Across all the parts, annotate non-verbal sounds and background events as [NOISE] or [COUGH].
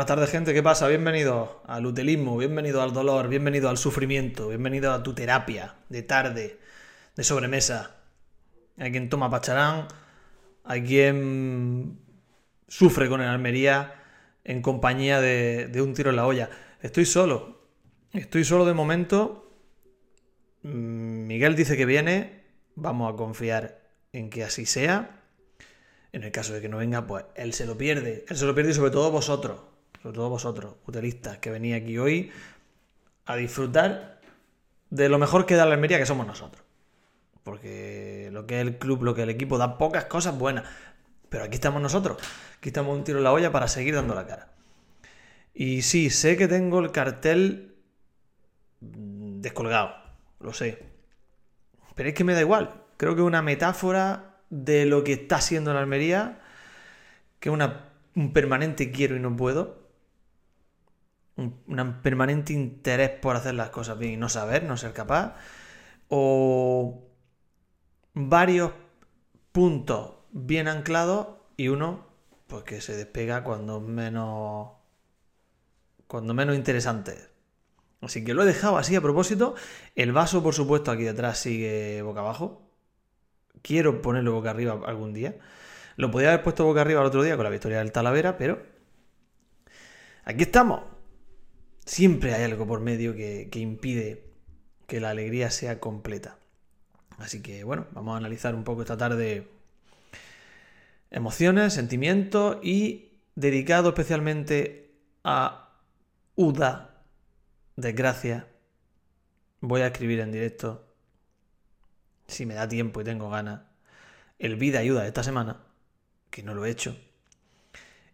Buenas tardes, gente. ¿Qué pasa? Bienvenido al utelismo, bienvenido al dolor, bienvenido al sufrimiento, bienvenido a tu terapia de tarde, de sobremesa. Hay quien toma pacharán, hay quien sufre con el Almería en compañía de, de un tiro en la olla. Estoy solo, estoy solo de momento. Mm, Miguel dice que viene, vamos a confiar en que así sea. En el caso de que no venga, pues él se lo pierde. Él se lo pierde y sobre todo vosotros sobre todo vosotros, utilistas, que venís aquí hoy a disfrutar de lo mejor que da la Almería, que somos nosotros. Porque lo que es el club, lo que es el equipo, da pocas cosas buenas. Pero aquí estamos nosotros. Aquí estamos un tiro en la olla para seguir dando la cara. Y sí, sé que tengo el cartel descolgado. Lo sé. Pero es que me da igual. Creo que es una metáfora de lo que está siendo la Almería. Que es un permanente quiero y no puedo un, permanente interés por hacer las cosas bien y no saber, no ser capaz, o varios puntos bien anclados y uno pues que se despega cuando menos cuando menos interesante Así que lo he dejado así a propósito. El vaso, por supuesto, aquí detrás sigue boca abajo. Quiero ponerlo boca arriba algún día. Lo podía haber puesto boca arriba el otro día con la victoria del Talavera, pero aquí estamos. Siempre hay algo por medio que, impide que la alegría sea completa. Así que bueno, vamos a analizar un poco esta tarde emociones, sentimientos y dedicado especialmente a Uda, desgracia, voy a escribir en directo, si me da tiempo y tengo ganas, el vida ayuda de esta semana, que no lo he hecho,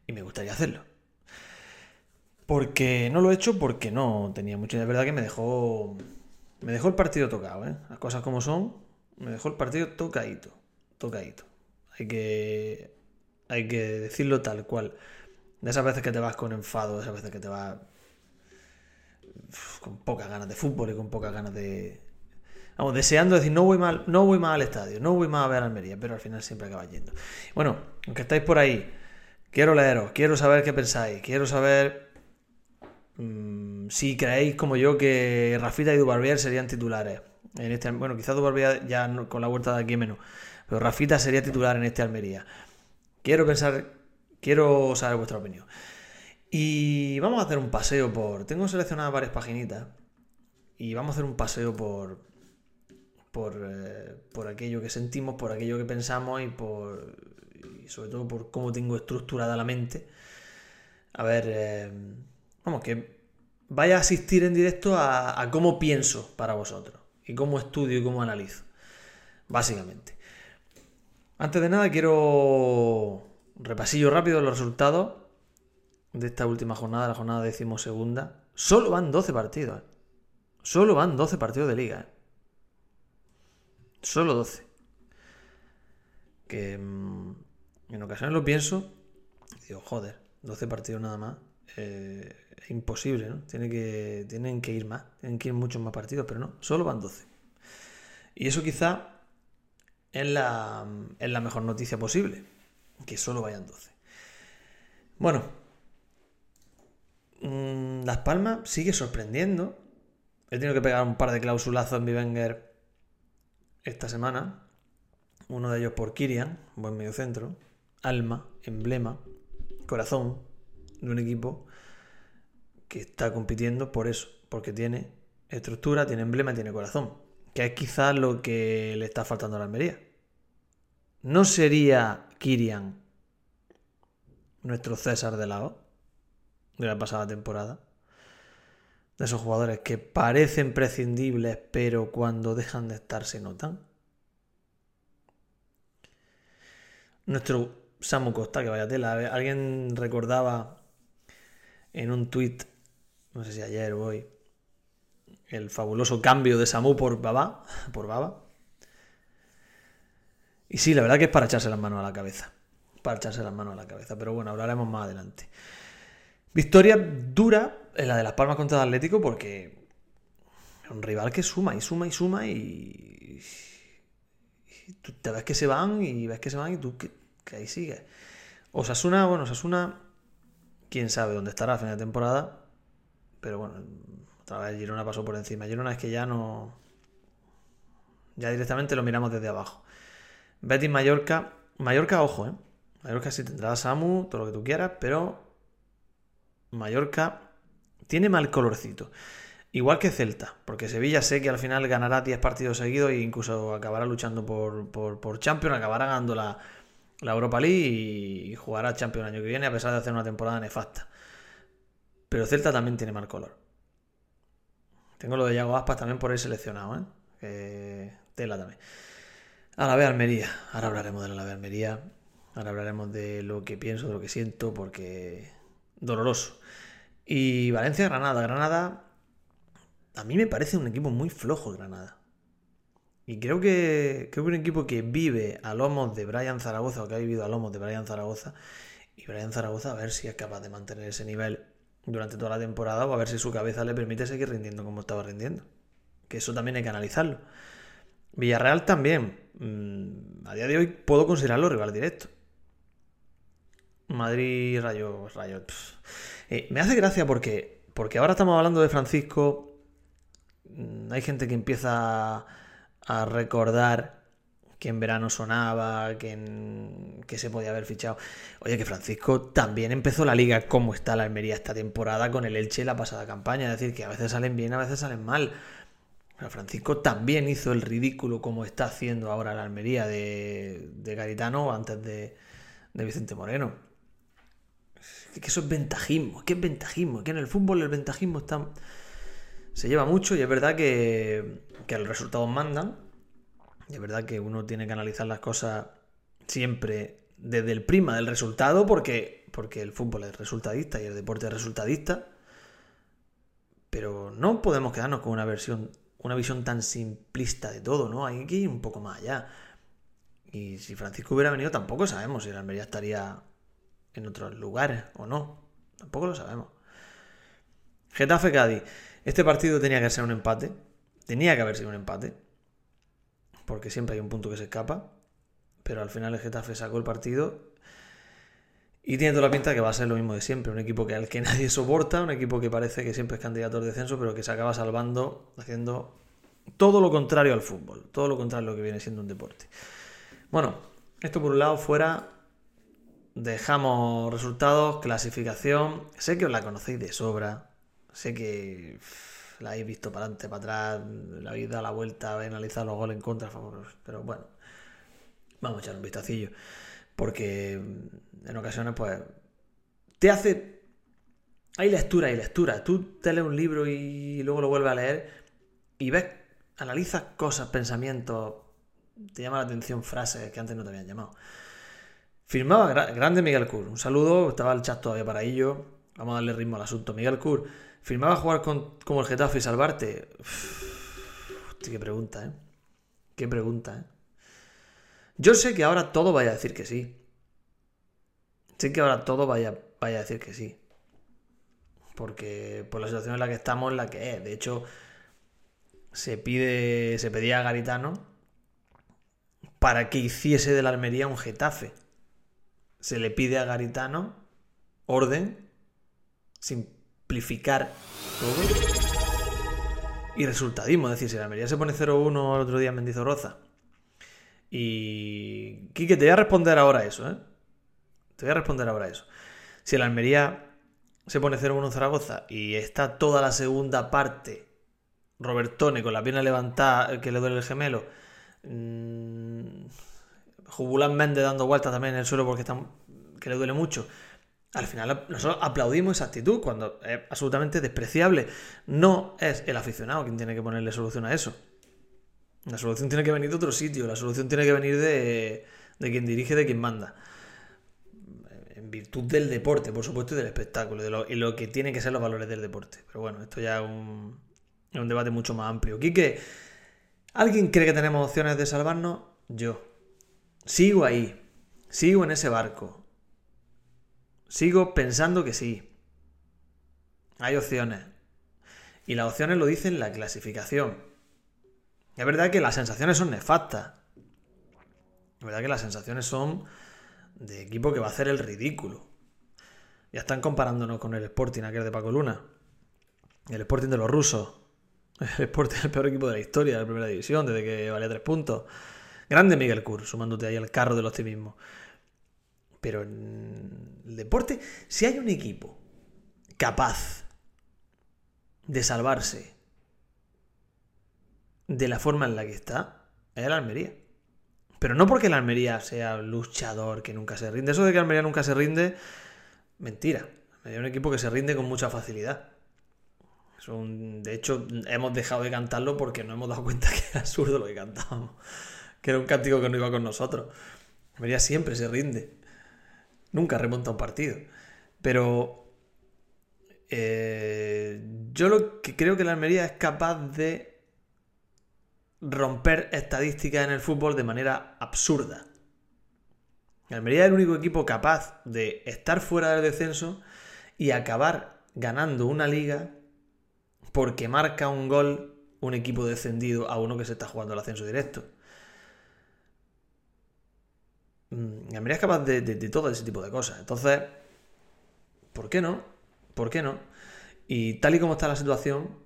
y me gustaría hacerlo. Porque no lo he hecho porque no tenía mucho. De verdad que me dejó. Me dejó el partido tocado, ¿eh? Las cosas como son. Me dejó el partido tocadito. Tocadito. Hay que. Hay que decirlo tal cual. De esas veces que te vas con enfado, de esas veces que te vas. con pocas ganas de fútbol y con pocas ganas de. Vamos, deseando decir, no voy mal, no voy mal al estadio, no voy mal a ver Almería, pero al final siempre acabas yendo. Bueno, aunque estáis por ahí, quiero leeros, quiero saber qué pensáis, quiero saber Mm, si creéis como yo que Rafita y Dubarbier serían titulares. En este, bueno, quizás Dubarbier ya con la vuelta de aquí menos. Pero Rafita sería titular en este Almería. Quiero pensar, quiero saber vuestra opinión. Y vamos a hacer un paseo por. Tengo seleccionadas varias paginitas. Y vamos a hacer un paseo por. Por, eh, por aquello que sentimos, por aquello que pensamos y por. Y sobre todo por cómo tengo estructurada la mente. A ver. Eh, Vamos, que vaya a asistir en directo a, cómo pienso para vosotros y cómo estudio y cómo analizo, básicamente. Antes de nada quiero repasillo rápido los resultados de esta última jornada, la jornada decimosegunda. Solo van 12 partidos. ¿eh? Solo van 12 partidos de liga. ¿eh? Solo 12. Que mm, en ocasiones lo pienso digo, joder, 12 partidos nada más. Eh, imposible, ¿no? Tiene que, tienen que ir más, tienen que ir muchos más partidos, pero no, solo van 12. Y eso quizá es la, es la mejor noticia posible, que solo vayan 12. Bueno, mm, Las Palmas sigue sorprendiendo. He tenido que pegar un par de clausulazos en mi Wenger esta semana. Uno de ellos por Kirian, buen medio centro. Alma, emblema, corazón de un equipo que está compitiendo por eso, porque tiene estructura, tiene emblema, tiene corazón, que es quizás lo que le está faltando a la Almería. ¿No sería Kirian nuestro César de lado de la pasada temporada? De esos jugadores que parecen prescindibles, pero cuando dejan de estar se notan. Nuestro Samu Costa, que vaya tela. Alguien recordaba en un tuit no sé si ayer o hoy, el fabuloso cambio de Samu por Baba, por Baba. Y sí, la verdad que es para echarse las manos a la cabeza. Para echarse las manos a la cabeza. Pero bueno, hablaremos más adelante. Victoria dura en la de Las Palmas contra el Atlético porque es un rival que suma y suma y suma y, tú te ves que se van y ves que se van y tú que, que ahí sigues. Osasuna, bueno, Osasuna quién sabe dónde estará a fin de temporada. Pero bueno, otra vez Girona pasó por encima. Girona es que ya no. Ya directamente lo miramos desde abajo. Betis Mallorca. Mallorca, ojo, ¿eh? Mallorca sí tendrá Samu, todo lo que tú quieras, pero. Mallorca tiene mal colorcito. Igual que Celta, porque Sevilla sé que al final ganará 10 partidos seguidos e incluso acabará luchando por, por, por Champions, acabará ganando la, la Europa League y jugará Champions el año que viene a pesar de hacer una temporada nefasta. Pero Celta también tiene mal color. Tengo lo de Yago Aspas también por ahí seleccionado, ¿eh? Tela también. A la Almería. Ahora hablaremos de la Almería. Ahora hablaremos de lo que pienso, de lo que siento, porque doloroso. Y Valencia-Granada. Granada, a mí me parece un equipo muy flojo, Granada. Y creo que, creo que un equipo que vive a lomos de Brian Zaragoza, o que ha vivido a lomos de Brian Zaragoza, y Brian Zaragoza a ver si es capaz de mantener ese nivel durante toda la temporada o a ver si su cabeza le permite seguir rindiendo como estaba rindiendo. Que eso también hay que analizarlo. Villarreal también. Mm, a día de hoy puedo considerarlo rival directo. Madrid, Rayo, Rayo. Eh, me hace gracia porque, porque ahora estamos hablando de Francisco. Mm, hay gente que empieza a recordar que en verano sonaba, que, que se podía haber fichado. Oye, que Francisco también empezó la liga como está la Almería esta temporada con el Elche la pasada campaña. Es decir, que a veces salen bien, a veces salen mal. Pero Francisco también hizo el ridículo como está haciendo ahora la Almería de, de Garitano antes de, de Vicente Moreno. que eso es ventajismo, que es ventajismo, que en el fútbol el ventajismo está se lleva mucho y es verdad que, que los resultados mandan. Y es verdad que uno tiene que analizar las cosas siempre desde el prima del resultado, porque, porque el fútbol es resultadista y el deporte es resultadista. Pero no podemos quedarnos con una versión, una visión tan simplista de todo, ¿no? Hay que ir un poco más allá. Y si Francisco hubiera venido, tampoco sabemos si la Almería estaría en otros lugares o no. Tampoco lo sabemos. Getafe Cádiz. Este partido tenía que ser un empate. Tenía que haber sido un empate. Porque siempre hay un punto que se escapa. Pero al final el Getafe sacó el partido. Y tiene toda la pinta que va a ser lo mismo de siempre. Un equipo que al que [LAUGHS] nadie soporta. Un equipo que parece que siempre es candidato al descenso. Pero que se acaba salvando haciendo todo lo contrario al fútbol. Todo lo contrario a lo que viene siendo un deporte. Bueno, esto por un lado fuera. Dejamos resultados, clasificación. Sé que os la conocéis de sobra. Sé que la habéis visto para adelante, para atrás, la habéis dado la vuelta, habéis analizado los goles en contra, pero bueno, vamos a echar un vistacillo. Porque en ocasiones, pues, te hace. Hay lectura y lectura. Tú te lees un libro y luego lo vuelves a leer y ves, analizas cosas, pensamientos, te llama la atención frases que antes no te habían llamado. Firmaba grande Miguel Cur. Un saludo, estaba el chat todavía para ello. Vamos a darle ritmo al asunto. Miguel Cur ¿Firmaba jugar con, como el Getafe y salvarte? qué pregunta, ¿eh? Qué pregunta, ¿eh? Yo sé que ahora todo vaya a decir que sí. Sé que ahora todo vaya, vaya a decir que sí. Porque por la situación en la que estamos, la que es. De hecho, se pide. Se pedía a Garitano para que hiciese de la Almería un Getafe. Se le pide a Garitano orden sin simplificar todo. Y resultadismo, es decir, si la Almería se pone 0-1 el otro día en Mendizorroza. Y. Quique, te voy a responder ahora eso, ¿eh? Te voy a responder ahora eso. Si la Almería se pone 0-1 en Zaragoza y está toda la segunda parte Robertone con la pierna levantada que le duele el gemelo. Mmm, Jubulán Méndez dando vueltas también en el suelo porque está, que le duele mucho al final nosotros aplaudimos esa actitud cuando es absolutamente despreciable. No es el aficionado quien tiene que ponerle solución a eso. La solución tiene que venir de otro sitio, la solución tiene que venir de, quien dirige, de quien manda. En virtud del deporte, por supuesto, y del espectáculo, de lo, y lo que tienen que ser los valores del deporte. Pero bueno, esto ya es un, es un debate mucho más amplio. Quique, ¿alguien cree que tenemos opciones de salvarnos? Yo. Sigo ahí, sigo en ese barco Sigo pensando que sí. Hay opciones. Y las opciones lo dicen la clasificación. Es verdad que las sensaciones son nefastas. Es verdad que las sensaciones son de equipo que va a hacer el ridículo. Ya están comparándonos con el Sporting, aquel de Paco Luna. El Sporting de los rusos. El Sporting el peor equipo de la historia de la primera división, desde que valía tres puntos. Grande Miguel Cur, sumándote ahí al carro del optimismo. Pero en el deporte, si hay un equipo capaz de salvarse de la forma en la que está, es el Almería. Pero no porque el Almería sea luchador que nunca se rinde. Eso de que Almería nunca se rinde, mentira. Es un equipo que se rinde con mucha facilidad. de hecho, hemos dejado de cantarlo porque no hemos dado cuenta [LAUGHS] que era absurdo lo que cantábamos. Que era un cántico que no iba con nosotros. Almería siempre se rinde. Nunca remonta un partido. Pero eh, yo lo que creo que la Almería es capaz de romper estadísticas en el fútbol de manera absurda. Almería es el único equipo capaz de estar fuera del descenso y acabar ganando una liga porque marca un gol un equipo descendido a uno que se está jugando el ascenso directo. Mm, Almería es capaz de, todo ese tipo de cosas. Entonces, ¿por qué no? ¿Por qué no? Y tal y como está la situación,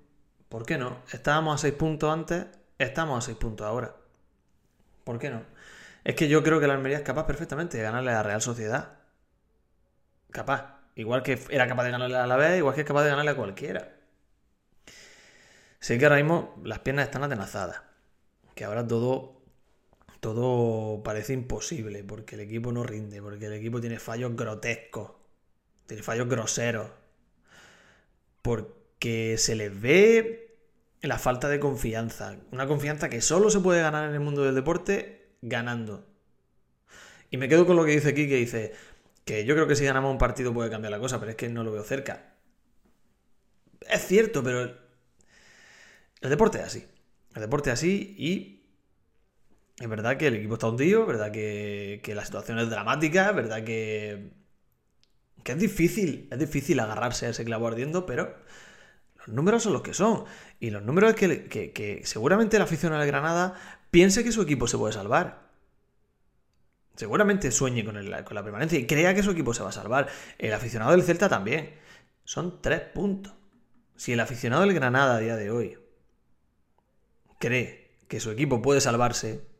¿por qué no? Estábamos a seis puntos antes Estamos a 6 puntos ahora. ¿Por qué no? Es que yo creo que la Almería es capaz perfectamente de ganarle a la Real Sociedad. Capaz. Igual que era capaz de ganarle a la vez, igual que es capaz de ganarle a cualquiera. Sé que ahora mismo las piernas están atenazadas. Que ahora todo, todo parece imposible. Porque el equipo no rinde. Porque el equipo tiene fallos grotescos. Tiene fallos groseros. Porque se les ve la falta de confianza. Una confianza que solo se puede ganar en el mundo del deporte ganando. Y me quedo con lo que dice aquí, que dice que yo creo que si ganamos un partido puede cambiar la cosa, pero es que no lo veo cerca. Es cierto, pero el deporte es así. El deporte es así y es verdad que el equipo está hundido, es verdad que, la situación es dramática, es verdad que, que es difícil, es difícil agarrarse a ese clavo ardiendo, pero los números son los que son. Y los números es que, seguramente el aficionado de Granada piense que su equipo se puede salvar. Seguramente sueñe con, con la permanencia y crea que su equipo se va a salvar. El aficionado del Celta también. Son tres puntos. Si el aficionado del Granada a día de hoy cree que su equipo puede salvarse,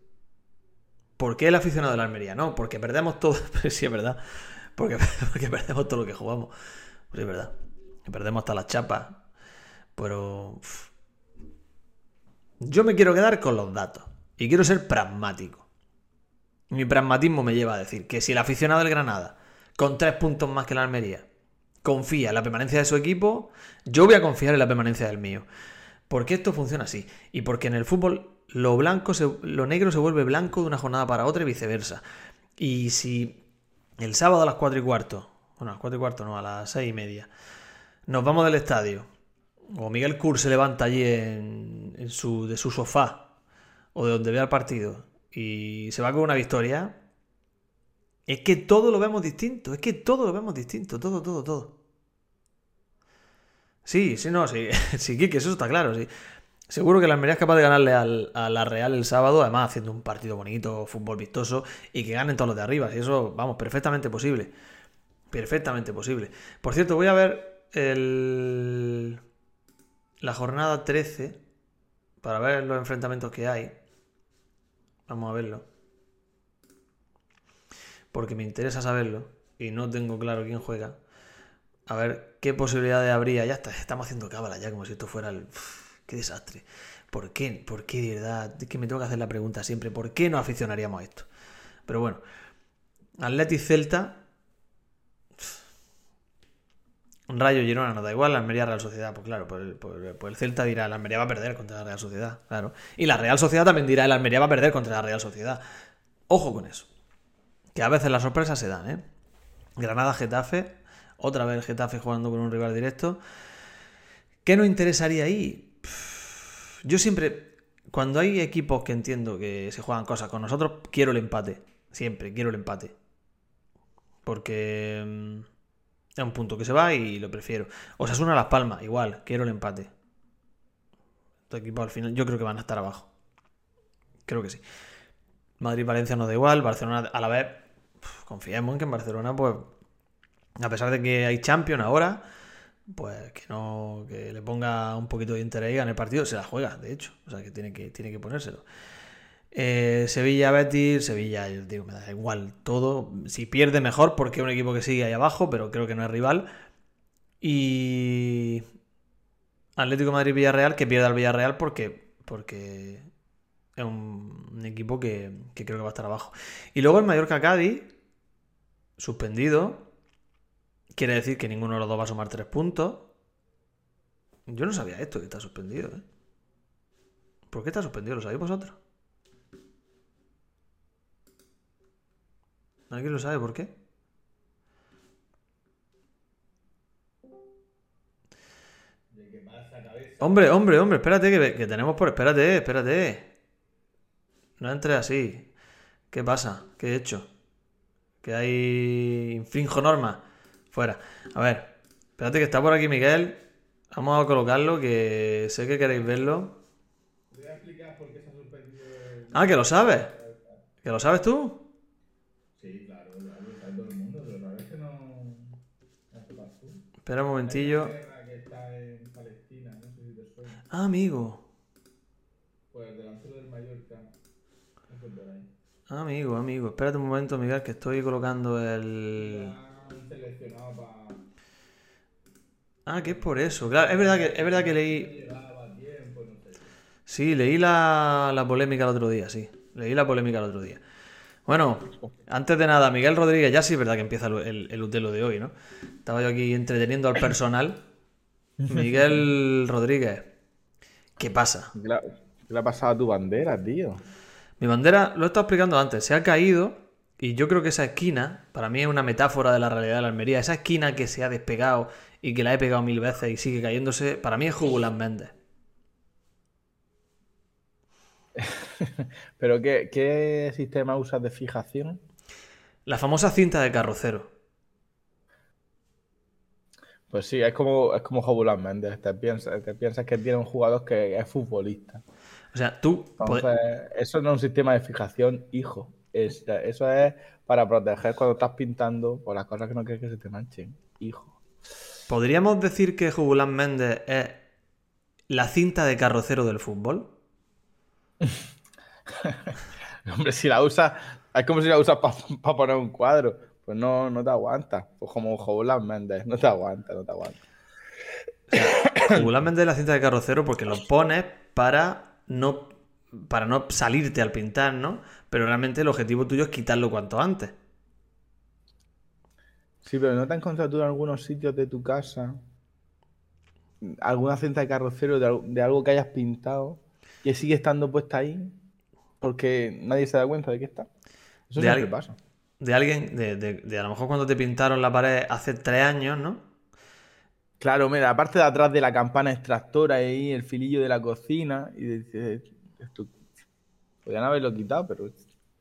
¿por qué el aficionado de la Almería no? Porque perdemos todo. [LAUGHS] sí, es verdad. Porque, [LAUGHS] porque perdemos todo lo que jugamos. Pues es verdad. perdemos hasta las chapas. Pero... Yo me quiero quedar con los datos. Y quiero ser pragmático. Mi pragmatismo me lleva a decir que si el aficionado del Granada, con tres puntos más que la Almería, confía en la permanencia de su equipo, yo voy a confiar en la permanencia del mío. Porque esto funciona así. Y porque en el fútbol lo blanco lo negro se vuelve blanco de una jornada para otra y viceversa. Y si el sábado a las 4 y cuarto, bueno, a las 4 y cuarto no, a las 6 y media, nos vamos del estadio o Miguel Kur se levanta allí en, su, de su sofá o de donde vea el partido y se va con una victoria, es que todo lo vemos distinto, es que todo lo vemos distinto, todo, todo, todo. Sí, sí, no, sí, [LAUGHS] sí, que eso está claro, sí. Seguro que la Almería es capaz de ganarle a la Real el sábado, además haciendo un partido bonito, fútbol vistoso, y que ganen todos los de arriba. Y eso, vamos, perfectamente posible. Perfectamente posible. Por cierto, voy a ver el la jornada 13 para ver los enfrentamientos que hay. Vamos a verlo. Porque me interesa saberlo y no tengo claro quién juega. A ver qué posibilidades habría. Ya está, estamos haciendo cábala ya como si esto fuera el... qué desastre. ¿Por qué? ¿Por qué de verdad? Es que me tengo que hacer la pregunta siempre. ¿Por qué no aficionaríamos a esto? Pero bueno. Atleti Celta Rayo Girona no da igual, la Almería Real Sociedad, pues claro, pues, pues, pues, el Celta dirá, la Almería va a perder contra la Real Sociedad, claro. Y la Real Sociedad también dirá, la Almería va a perder contra la Real Sociedad. Ojo con eso. Que a veces las sorpresas se dan, ¿eh? Granada Getafe, otra vez Getafe jugando con un rival directo. ¿Qué nos interesaría ahí? Yo siempre, cuando hay equipos que entiendo que se juegan cosas con nosotros, quiero el empate. Siempre, quiero el empate. Porque mm, es un punto que se va y lo prefiero. O sea, suena Las Palmas, igual, quiero el empate. Estos equipos al final, yo creo que van a estar abajo. Creo que sí. Madrid-Valencia no da igual, Barcelona a la vez, confiemos en que en Barcelona, pues, A pesar de que hay Champions ahora, pues que no que le ponga un poquito de interés en el partido, se la juega, de hecho. O sea que tiene que, tiene que ponérselo. Eh, Sevilla, Betis, Sevilla, yo digo, me da igual todo. Si pierde, mejor, porque es un equipo que sigue ahí abajo, pero creo que no es rival. Y. Atlético Madrid Villarreal, que pierda al Villarreal porque. porque es un, equipo que, que, creo que va a estar abajo. Y luego el Mallorca Cádiz, suspendido. Quiere decir que ninguno de los dos va a sumar tres puntos. Yo no sabía esto, que está suspendido, ¿eh? ¿Por qué está suspendido? ¿Lo sabéis vosotros? ¿Alguien lo sabe por qué? Hombre, hombre, hombre, espérate que, tenemos por... Espérate, espérate. No entres así. ¿Qué pasa? ¿Qué he hecho? Que hay... Infrinjo normas. Fuera. A ver. Espérate que está por aquí Miguel. Vamos a colocarlo, que sé que queréis verlo. Ah, que lo sabes. ¿Que lo sabes tú? Espera un momentillo. Ah, amigo. Pues delantero del Mallorca. Ah, amigo, amigo. Espérate un momento, Miguel, que estoy colocando el. Ah, que es por eso. Claro, es verdad que, es verdad que leí. Sí, leí la, la polémica el otro día, sí. Leí la polémica el otro día. Bueno, antes de nada, Miguel Rodríguez, ya sí es verdad que empieza el, el, Utelo de hoy, ¿no? Estaba yo aquí entreteniendo al personal. [LAUGHS] Miguel Rodríguez, ¿qué pasa? ¿Qué le, ha pasado a tu bandera, tío? Mi bandera, lo he estado explicando antes, se ha caído y yo creo que esa esquina, para mí es una metáfora de la realidad de la Almería, esa esquina que se ha despegado y que la he pegado mil veces y sigue cayéndose, para mí es Jugulán Méndez. [LAUGHS] ¿Pero qué, sistema usas de fijación? La famosa cinta de carrocero. Pues sí, es como, es como Jobulán Méndez. Te piensas, piensas que tiene un jugador que es futbolista. O sea, tú. eso no es un sistema de fijación, hijo. Eso es para proteger cuando estás pintando por las cosas que no quieres que se te manchen, hijo. ¿Podríamos decir que Jubulán Méndez es la cinta de carrocero del fútbol? [LAUGHS] Hombre, si la usas, es como si la usas para poner un cuadro. Pues no, no te aguanta. Pues como Jobulan Méndez, no te aguanta, no te aguanta. [COUGHS] Jobulan Méndez es la cinta de carrocero porque lo pones para no, para no salirte al pintar, ¿no? Pero realmente el objetivo tuyo es quitarlo cuanto antes. Sí, pero ¿no te has encontrado tú en algunos sitios de tu casa alguna cinta de carrocero de algo que hayas pintado que sigue estando puesta ahí porque nadie se da cuenta de que está. Eso es lo que pasa. De alguien, de, a lo mejor cuando te pintaron la pared hace tres años, ¿no? Claro, mira, la parte de atrás de la campana extractora ahí, el filillo de la cocina, y dices, esto, podrían haberlo quitado, pero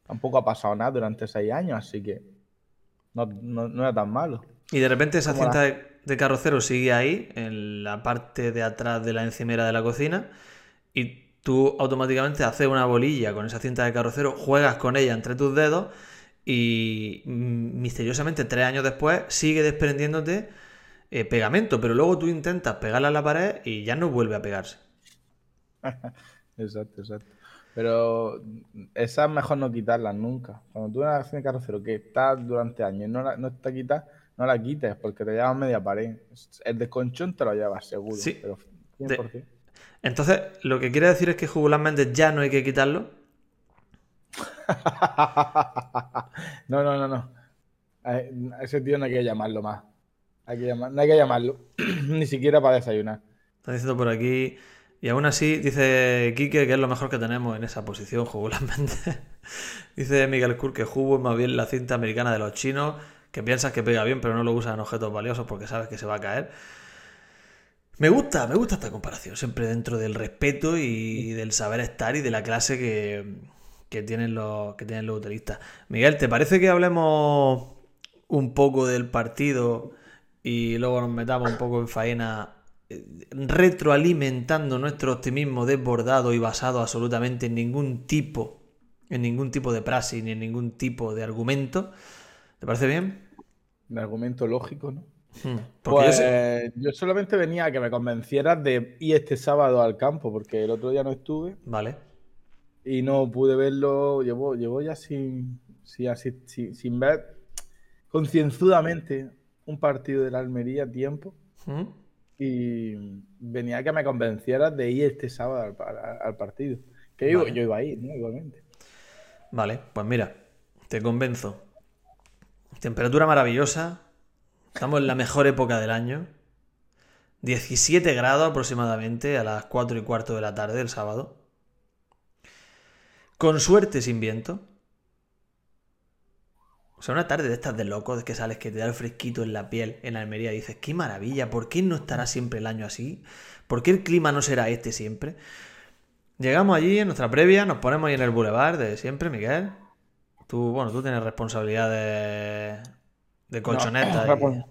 tampoco ha pasado nada durante seis años, así que no, era tan malo. Y de repente esa cinta de, de, carrocero sigue ahí, en la parte de atrás de la encimera de la cocina, y tú automáticamente haces una bolilla con esa cinta de carrocero, juegas con ella entre tus dedos y misteriosamente tres años después sigue desprendiéndote eh, pegamento, pero luego tú intentas pegarla a la pared y ya no vuelve a pegarse. [LAUGHS] exacto, exacto. Pero esa es mejor no quitarlas nunca. Cuando tú una cinta de carrocero que está durante años y no, la, no está quitada, no la quites porque te llevas media pared. El desconchón te lo llevas seguro. Sí. Pero 100%. Entonces, lo que quiere decir es que Jugulán Méndez ya no hay que quitarlo. [LAUGHS] no, no, no, no. A ese tío no hay que llamarlo más. Hay que no hay que llamarlo. [CLEARS THROAT] Ni siquiera para desayunar. Está diciendo por aquí. Y aún así, dice Quique que es lo mejor que tenemos en esa posición, Jugulán Méndez. [LAUGHS] dice Miguel Kur que Jugo más bien la cinta americana de los chinos, que piensas que pega bien, pero no lo usan en objetos valiosos porque sabes que se va a caer. Me gusta, me gusta esta comparación, siempre dentro del respeto y del saber estar y de la clase que, tienen, los, que tienen los utilistas. Miguel, ¿te parece que hablemos un poco del partido y luego nos metamos un poco en faena retroalimentando nuestro optimismo desbordado y basado absolutamente en ningún tipo, en ningún tipo de praxis ni en ningún tipo de argumento? ¿Te parece bien? de argumento lógico, ¿no? Hmm, porque yo sé- Pues yo solamente venía a que me convencieras de ir este sábado al campo, porque el otro día no estuve Vale. y no pude verlo. Llevo, llevo ya sin, sin, sin, sin ver concienzudamente un partido de la Almería a tiempo. Hmm, Y venía que me convencieras de ir este sábado al, al- al partido. Que Vale. yo iba a ir, ¿no? Igualmente. Vale, pues mira, te convenzo. Temperatura maravillosa. Estamos en la mejor época del año. 17 grados aproximadamente a las 4 y cuarto de la tarde el sábado. Con suerte sin viento. O sea, una tarde de estas de locos, de que sales que te da el fresquito en la piel en Almería y dices, qué maravilla, ¿por qué no estará siempre el año así? ¿Por qué el clima no será este siempre? Llegamos allí en nuestra previa, nos ponemos ahí en el boulevard de siempre, Miguel. Tú, bueno, tú tienes responsabilidad de, de colchoneta. respons-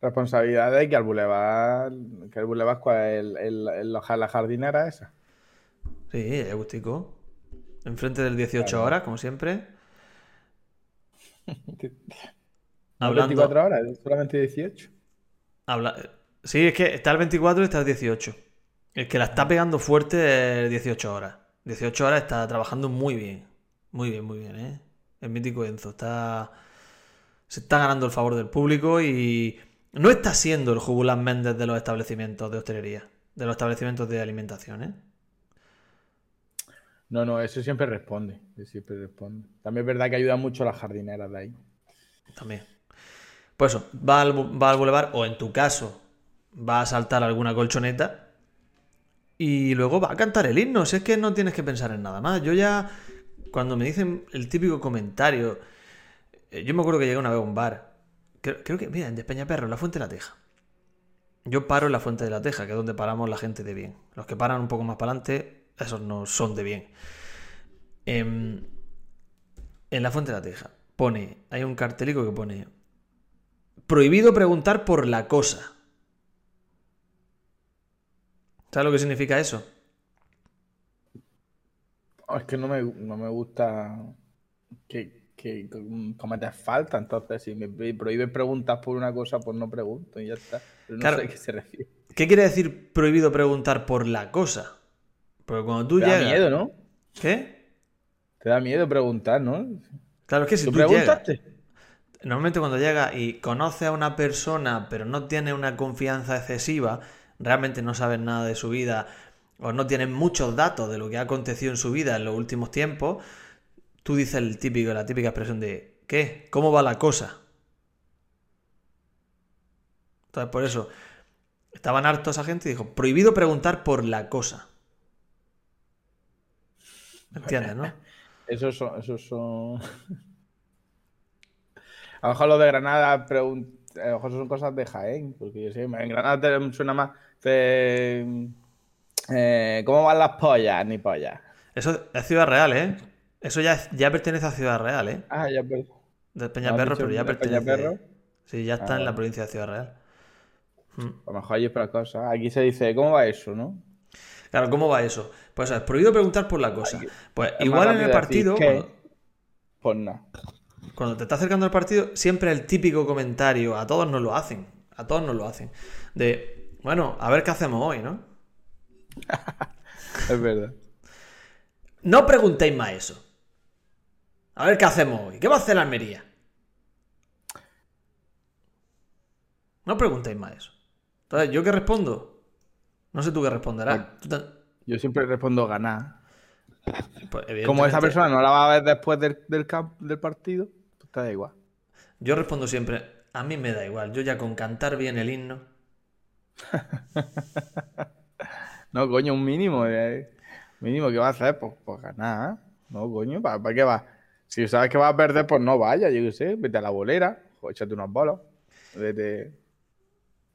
Responsabilidad de que al Boulevard, que el Boulevard, ¿cuál es? El, el- el- la jardinera esa. Sí, es gustico. Enfrente del 18 Claro. horas, como siempre. Hablando. 24 horas, solamente 18. habla- Sí, es que está el 24 y está el 18. El que la está pegando fuerte es 18 horas. 18 horas está trabajando muy bien. Muy bien, muy bien, ¿eh? El mítico Enzo está. Se está ganando el favor del público y no está siendo el Jugulán Méndez de los establecimientos de hostelería, de los establecimientos de alimentación, ¿eh? No, no, eso siempre responde. siempre responde. También es verdad que ayuda mucho las jardineras de ahí. También. Pues eso, va al, va al bulevar o en tu caso va a saltar alguna colchoneta y luego va a cantar el himno. Si es que no tienes que pensar en nada más. Yo ya, cuando me dicen el típico comentario, eh, yo me acuerdo que llegué una vez a un bar. Creo, creo que, mira, en Despeñaperro, en la Fuente de la Teja. Yo paro en la Fuente de la Teja, que es donde paramos la gente de bien. Los que paran un poco más para adelante, esos no son de bien. Em, en la Fuente de la Teja pone, hay un cartelico que pone prohibido preguntar por la cosa. ¿Sabes lo que significa eso? Oh, Es que no me, no me gusta que, que cometas falta. Entonces, si me prohíben preguntas por una cosa, pues no pregunto y ya está. Pero no Claro. sé a qué se refiere. ¿Qué quiere decir prohibido preguntar por la cosa? Porque cuando tú Te da llegas... miedo, ¿no? ¿Qué? Te da miedo preguntar, ¿no? Claro, es que si ¿Tú tú, llegas... preguntaste? Normalmente cuando llegas y conoces a una persona pero no tienes una confianza excesiva, realmente no sabes nada de su vida o no tienes muchos datos de lo que ha acontecido en su vida en los últimos tiempos, tú dices el típico, la típica expresión de ¿qué? ¿Cómo va la cosa? Entonces por eso estaban hartos esa gente y dijo, prohibido preguntar por la cosa. ¿Entiendes, no? [LAUGHS] Esos son, esos son. A lo mejor los de Granada pregun- a lo mejor son cosas de Jaén, porque yo sé, en Granada te suena más. te- eh, ¿Cómo van las pollas? Ni pollas. Eso es Ciudad Real, ¿eh? Eso ya, ya pertenece a Ciudad Real, ¿eh? Ah, ya, pero. De Peñaperro, pero ya pertenece. Peñaperro? Sí, ya está Ah, en la vale. provincia de Ciudad Real. Mm. A lo mejor hay otras cosas. Aquí se dice, ¿cómo va eso, no? Claro, ¿cómo va eso? Pues es prohibido preguntar por la cosa. Pues Es igual en el partido, cuando, Pues nada. cuando te está acercando al partido, siempre el típico comentario, a todos nos lo hacen, a todos nos lo hacen, de, bueno, a ver qué hacemos hoy, ¿no? [LAUGHS] Es verdad. No preguntéis más eso. A ver qué hacemos hoy. ¿Qué va a hacer la Almería? No preguntéis más eso. Entonces, ¿yo qué respondo? No sé tú qué responderás. Ta- Yo siempre respondo ganar. pues, Como esa persona no la va a ver después del, del, camp- del partido, pues te da igual. Yo respondo siempre, a mí me da igual. Yo ya con cantar bien el himno. [LAUGHS] No, coño, un mínimo. eh. Mínimo que va a hacer, pues, pues ganar. No, coño, ¿para, para qué va? Si sabes que vas a perder, pues no vaya, yo qué sé, vete a la bolera, o échate unos bolos, vete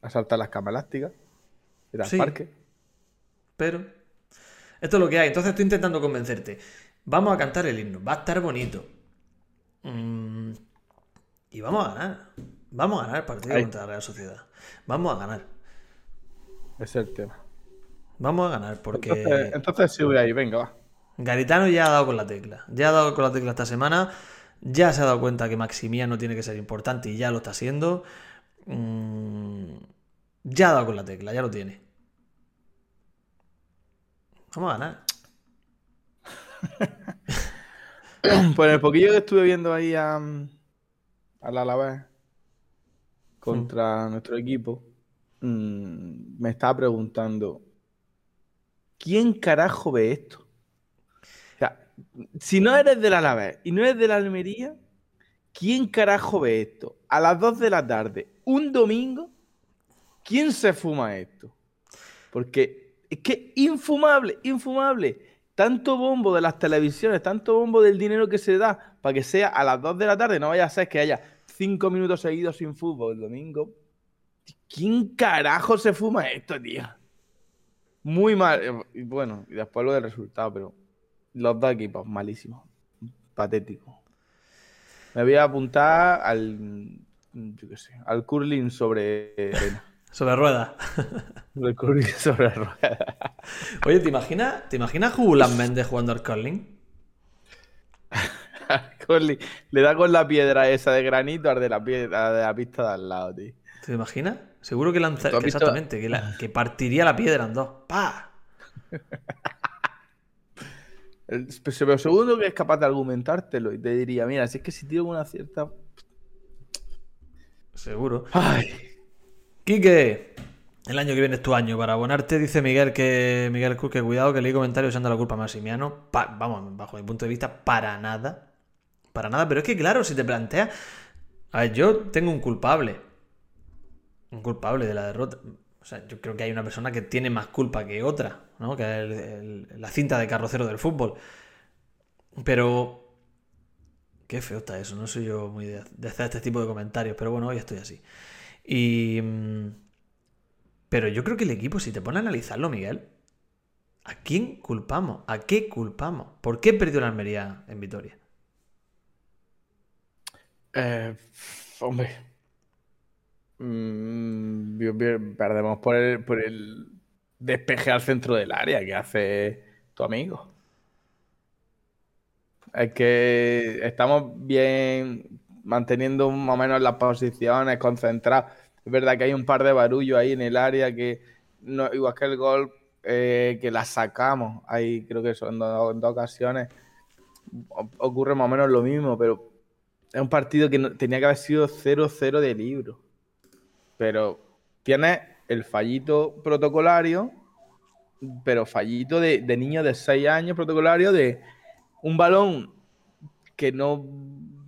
a saltar las camas elásticas, vete al Sí. parque. Pero esto es lo que hay. Entonces estoy intentando convencerte. Vamos a cantar el himno. Va a estar bonito. Mm, y vamos a ganar. Vamos a ganar el partido Ahí. contra la Real Sociedad. Vamos a ganar. Ese es el tema. Vamos a ganar porque Entonces, entonces sí voy ahí, venga, va. Garitano ya ha dado con la tecla. Ya ha dado con la tecla esta semana ya se ha dado cuenta que Maximiano tiene que ser importante y ya lo está siendo. Mm, ya ha dado con la tecla, ya lo tiene. Vamos a ganar. [LAUGHS] pues en el poquillo que estuve viendo ahí a, a la Alavés contra nuestro equipo, mm, me estaba preguntando, ¿quién carajo ve esto? O sea, si no eres del Alavés y no eres de la Almería, ¿quién carajo ve esto? A las 2 de la tarde, un domingo, ¿quién se fuma esto? Porque es que infumable, infumable. Tanto bombo de las televisiones, tanto bombo del dinero que se da para que sea a las 2 de la tarde, no vaya a ser que haya 5 minutos seguidos sin fútbol el domingo. ¿Quién carajo se fuma esto, tío? Muy mal. Bueno, y después lo del resultado, pero los dos equipos, malísimos. Patético. Me voy a apuntar al. Yo qué sé, al curling sobre. Sobre ruedas. [LAUGHS] El curling sobre ruedas. Oye, ¿te imaginas, ¿te imaginas Julián Méndez jugando al curling? [LAUGHS] curling. Le da con la piedra esa de granito al de la, piedra, de la pista de al lado, tío. ¿Te imaginas? Seguro que lanza. que exactamente, que, la- que partiría la piedra en dos. ¡Pa! [LAUGHS] El- Pero segundo que es capaz de argumentártelo y te diría, mira, si es que si tiro una cierta. Seguro. Ay. Quique, el año que viene es tu año. Para abonarte, dice Miguel que Miguel que cuidado, que leí comentarios echando la culpa a Massimiano. Pa- vamos, bajo mi punto de vista, para nada. Para nada. Pero es que, claro, si te planteas. A ver, yo tengo un culpable. Un culpable de la derrota. O sea, yo creo que hay una persona que tiene más culpa que otra, ¿no? Que es la cinta de carrocero del fútbol. Pero. Qué feo está eso. No soy yo muy de, de hacer este tipo de comentarios. Pero bueno, hoy estoy así. Y. mm, Pero yo creo que el equipo, si te pones a analizarlo, Miguel, ¿a quién culpamos? ¿A qué culpamos? ¿Por qué perdió la Almería en Vitoria? Eh, hombre. Mm, perdemos por el, por el despeje al centro del área que hace tu amigo. Es que estamos bien manteniendo más o menos las posiciones, concentrados. Es verdad que hay un par de barullos ahí en el área que, igual que el gol, eh, que la sacamos. Ahí creo que son dos, en dos ocasiones. Ocurre más o menos lo mismo, pero es un partido que tenía que haber sido 0-0 de libro. Pero tiene el fallito protocolario, pero fallito de, de niño de 6 años protocolario de un balón que no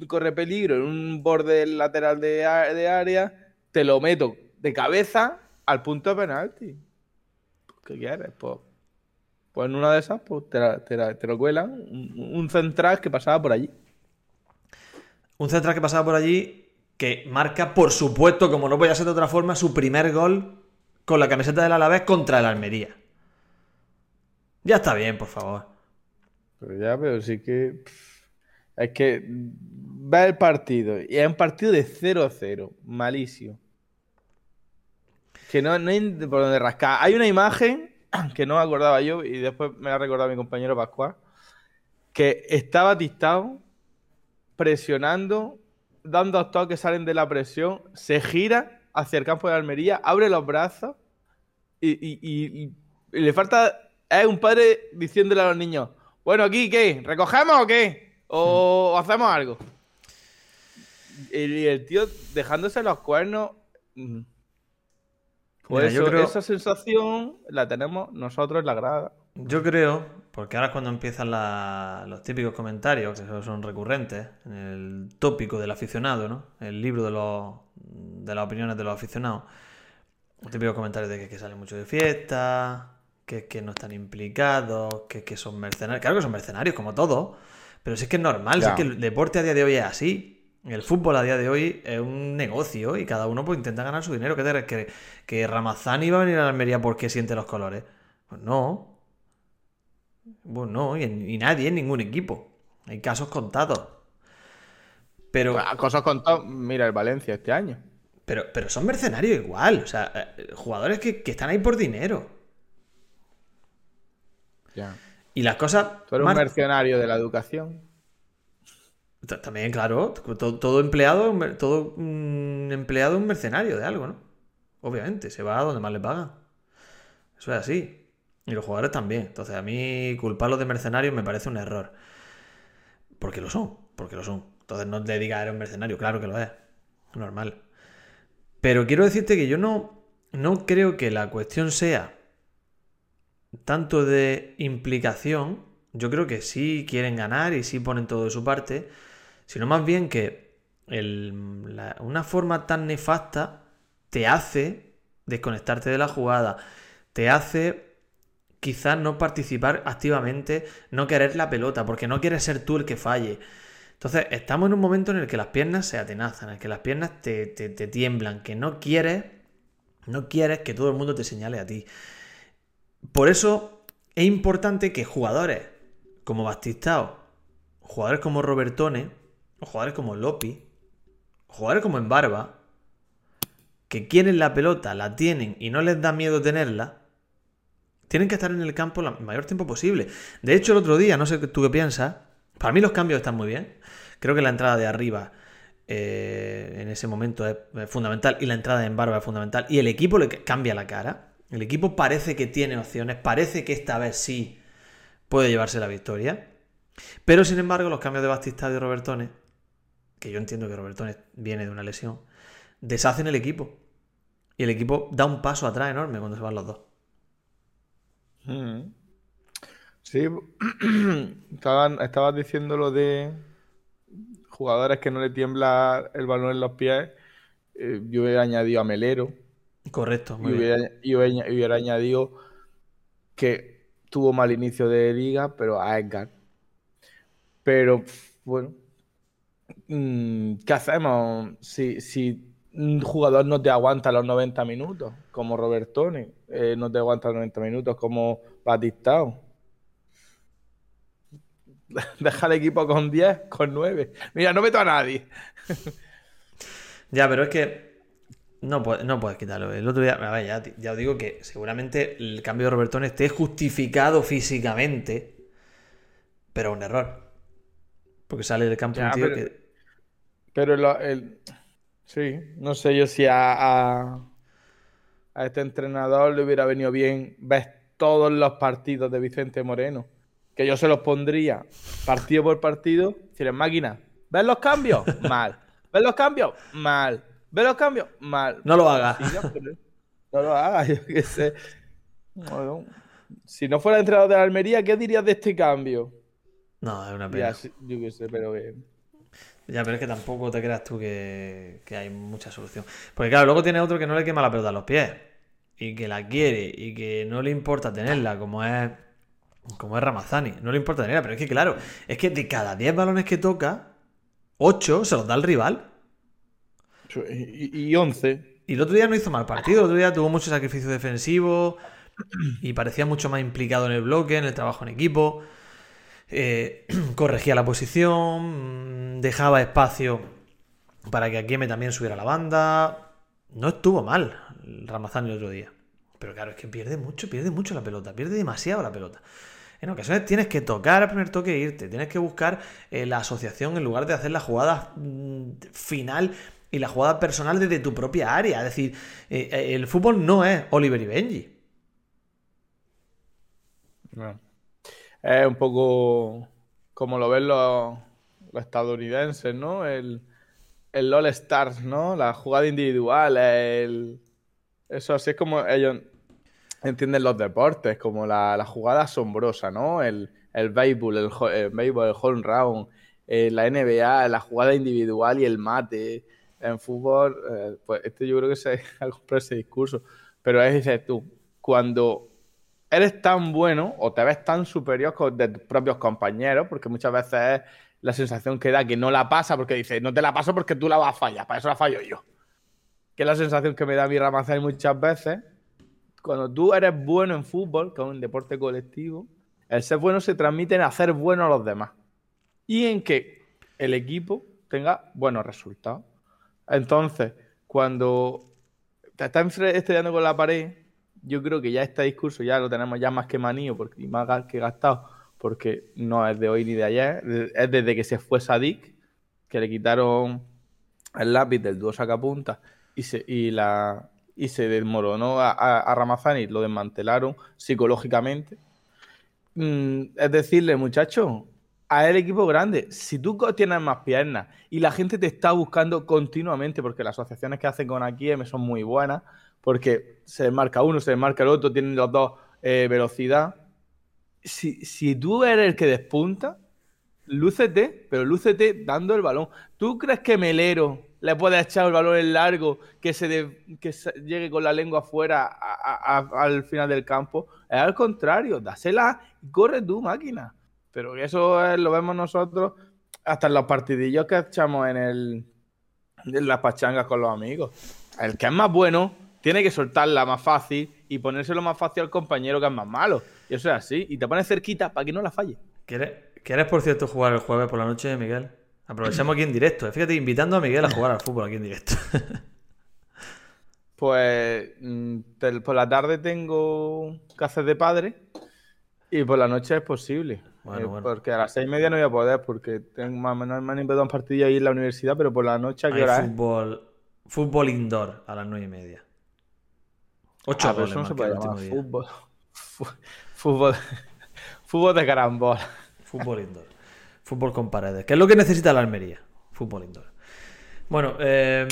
corre peligro en un borde lateral de, a- de área, te lo meto de cabeza al punto de penalti. ¿Qué quieres? Pues, pues en una de esas pues, te, la- te la- te lo cuelan. Un, un central que pasaba por allí. Un central que pasaba por allí que marca, por supuesto, como no podía ser de otra forma, su primer gol con la camiseta del Alavés contra el Almería. Ya está bien, por favor. Pero ya, pero sí que. Es que ve el partido y es un partido de 0-0. Malísimo. Que no, hay por dónde rascar. Hay una imagen [CLEARS THROAT] que no me acordaba yo y después me la ha recordado mi compañero Pascual. Que está Batistao presionando, dando toques que salen de la presión, se gira hacia el campo de Almería, abre los brazos y le falta. Es un padre diciéndole a los niños: Bueno, aquí, ¿qué? ¿Recogemos o qué? ¿O, hacemos algo? Y, el tío dejándose los cuernos. mm. Pues Mira, yo eso- creo- esa sensación la tenemos nosotros en la grada. Yo creo, porque ahora es cuando empiezan la- los típicos comentarios, que son recurrentes, en el tópico del aficionado, ¿no? El libro de, los, de las opiniones de los aficionados. Los típicos comentarios de que, que salen mucho de fiesta, que, que no están implicados, que, que son mercenarios. Claro que son mercenarios, como todos, pero si es que es normal, si Ya. es que el deporte a día de hoy es así. El fútbol a día de hoy es un negocio y cada uno pues intenta ganar su dinero. ¿Qué te? ¿Que, que Ramazán iba a venir a la Almería porque siente los colores? Pues no. Pues no, y, nadie en ningún equipo. Hay casos contados. Pero, Pues, cosas contadas, mira el Valencia este año. pero, pero son mercenarios igual. O sea, eh, jugadores que, que están ahí por dinero. Ya. Y las cosas. Tú eres más- un mercenario de la educación. También, claro, todo, empleado, todo empleado es un mercenario de algo, ¿no? Obviamente, se va a donde más le pagan. Eso es así. Y los jugadores también. Entonces, a mí culparlos de mercenarios me parece un error. Porque lo son, porque lo son. Entonces, no te digas eres un mercenario, claro que lo es. Normal. Pero quiero decirte que yo no, no creo que la cuestión sea tanto de implicación. Yo creo que sí quieren ganar y sí ponen todo de su parte sino más bien que una forma tan nefasta te hace desconectarte de la jugada, te hace quizás no participar activamente, no querer la pelota, porque no quieres ser tú el que falle. Entonces, estamos en un momento en el que las piernas se atenazan, en el que las piernas te, te tiemblan, que no quieres, no quieres que todo el mundo te señale a ti. Por eso es importante que jugadores como Bastistao, jugadores como Robertone, o jugadores como Lopi, jugadores como en Barba, que quieren la pelota, la tienen y no les da miedo tenerla, tienen que estar en el campo el mayor tiempo posible. De hecho, el otro día, no sé tú qué piensas, para mí los cambios están muy bien. Creo que la entrada de arriba eh, en ese momento es, fundamental y la entrada en Barba es fundamental. Y el equipo le cambia la cara. El equipo parece que tiene opciones, parece que esta vez sí puede llevarse la victoria. Pero sin embargo, los cambios de Batista y Robertone que yo entiendo que Roberto viene de una lesión, deshacen el equipo. Y el equipo da un paso atrás enorme cuando se van los dos. Mm. Sí, [CLEARS THROAT] estabas, diciendo lo de jugadores que no le tiembla el balón en los pies. Eh, yo hubiera añadido a Melero. Correcto. y, hubiera, añadido que tuvo mal inicio de liga, pero a Edgar. Pero bueno, Mm, ¿qué hacemos si, si, un jugador no te aguanta los 90 minutos, como Robertoni, eh, no te aguanta los 90 minutos, como Batistao? [LAUGHS] Deja el equipo con 10, con 9. Mira, no meto a nadie. [LAUGHS] ya, pero es que no, no puedes quitarlo. El otro día, ya, ya, os digo que seguramente el cambio de Robertone esté justificado físicamente, pero un error. Porque sale del campo un tío pero, que. Pero el, sí, no sé yo si a, a, este entrenador le hubiera venido bien ver todos los partidos de Vicente Moreno. Que yo se los pondría partido por partido. Si eres máquina, ¿ves los cambios? Mal. ¿Ves los cambios? Mal. ¿Ves los cambios? Mal. No lo hagas. no, lo hagas, [LAUGHS] yo qué sé. si no fuera entrenador de la Almería, ¿qué dirías de este cambio? No, es una pena. yo qué sé, pero que... Ya, pero es que tampoco te creas tú que, hay mucha solución. Porque claro, luego tiene otro que no le quema la pelota a los pies. Y que la quiere y que no le importa tenerla, como es como es Ramazani. No le importa tenerla, pero es que claro, es que de cada 10 balones que toca, 8 se los da el rival. Y, 11. Y el otro día no hizo mal partido, el otro día tuvo mucho sacrificio defensivo [CLEARS THROAT] y parecía mucho más implicado en el bloque, en el trabajo en equipo. Eh, [CLEARS THROAT] corregía la posición, dejaba espacio para que Akieme también subiera la banda. No estuvo mal Ramazán el otro día. Pero claro, es que pierde mucho, pierde mucho la pelota, pierde demasiado la pelota. En ocasiones tienes que tocar al primer toque e irte, tienes que buscar eh, la asociación en lugar de hacer la jugada mm, final y la jugada personal desde tu propia área. Es decir, eh, el fútbol no es Oliver y Benji. Es un poco como lo ven los, estadounidenses, ¿no? El, el All Stars, ¿no? La jugada individual, el... Eso así es como ellos entienden los deportes, como la, jugada asombrosa, ¿no? El, el béisbol, el, el el home round, eh, la NBA, la jugada individual y el mate. En fútbol, eh, pues este yo creo que se [LAUGHS] ha comprado ese discurso. Pero es, dices tú, cuando eres tan bueno o te ves tan superior de tus propios compañeros, porque muchas veces es la sensación que da que no la pasa porque dice, no te la paso porque tú la vas a fallar, para eso la fallo yo. Que es la sensación que me da mi Ramazán muchas veces. Cuando tú eres bueno en fútbol, que es un deporte colectivo, el ser bueno se transmite en hacer bueno a los demás. Y en que el equipo tenga buenos resultados. Entonces, cuando te estás estrellando con la pared, yo creo que ya este discurso ya lo tenemos ya más que manío porque, y más que gastado, porque no es de hoy ni de ayer, es desde que se fue Sadik, que le quitaron el lápiz del dúo sacapunta y se, y la, y se desmoronó a, a, Ramazani, lo desmantelaron psicológicamente. Mm, es decirle, muchacho, a el equipo grande, si tú tienes más piernas y la gente te está buscando continuamente, porque las asociaciones que hacen con aquí son muy buenas, porque se marca uno, se marca el otro, tienen los dos eh, velocidad. Si, si tú eres el que despunta, lúcete, pero lúcete dando el balón. ¿Tú crees que Melero le puede echar el balón en largo, que se, que llegue con la lengua afuera al final del campo? Es al contrario, dásela y corre tu máquina. Pero eso lo vemos nosotros hasta en los partidillos que echamos en, el, en las pachangas con los amigos. El que es más bueno tiene que soltarla más fácil y ponérselo más fácil al compañero que es más malo. Y eso es así. Y te pones cerquita para que no la falle. ¿Quieres, ¿Quieres, por cierto, jugar el jueves por la noche, Miguel? Aprovechamos aquí en directo. ¿eh? Fíjate, invitando a Miguel a jugar al fútbol aquí en directo. [LAUGHS] pues mm, por la tarde tengo clases de padre y por la noche es posible. Eh, porque a las seis y media no voy a poder porque tengo más o menos me han invitado un partido ahí en la universidad, pero por la noche a qué hora fútbol, Fútbol indoor a las nueve y media. Ocho ah, goles no se puede llamar fútbol. [LAUGHS] Fútbol, fútbol de carambol. Fútbol indoor. Fútbol con paredes. ¿Qué es lo que necesita la Almería? Fútbol indoor. Bueno, eh,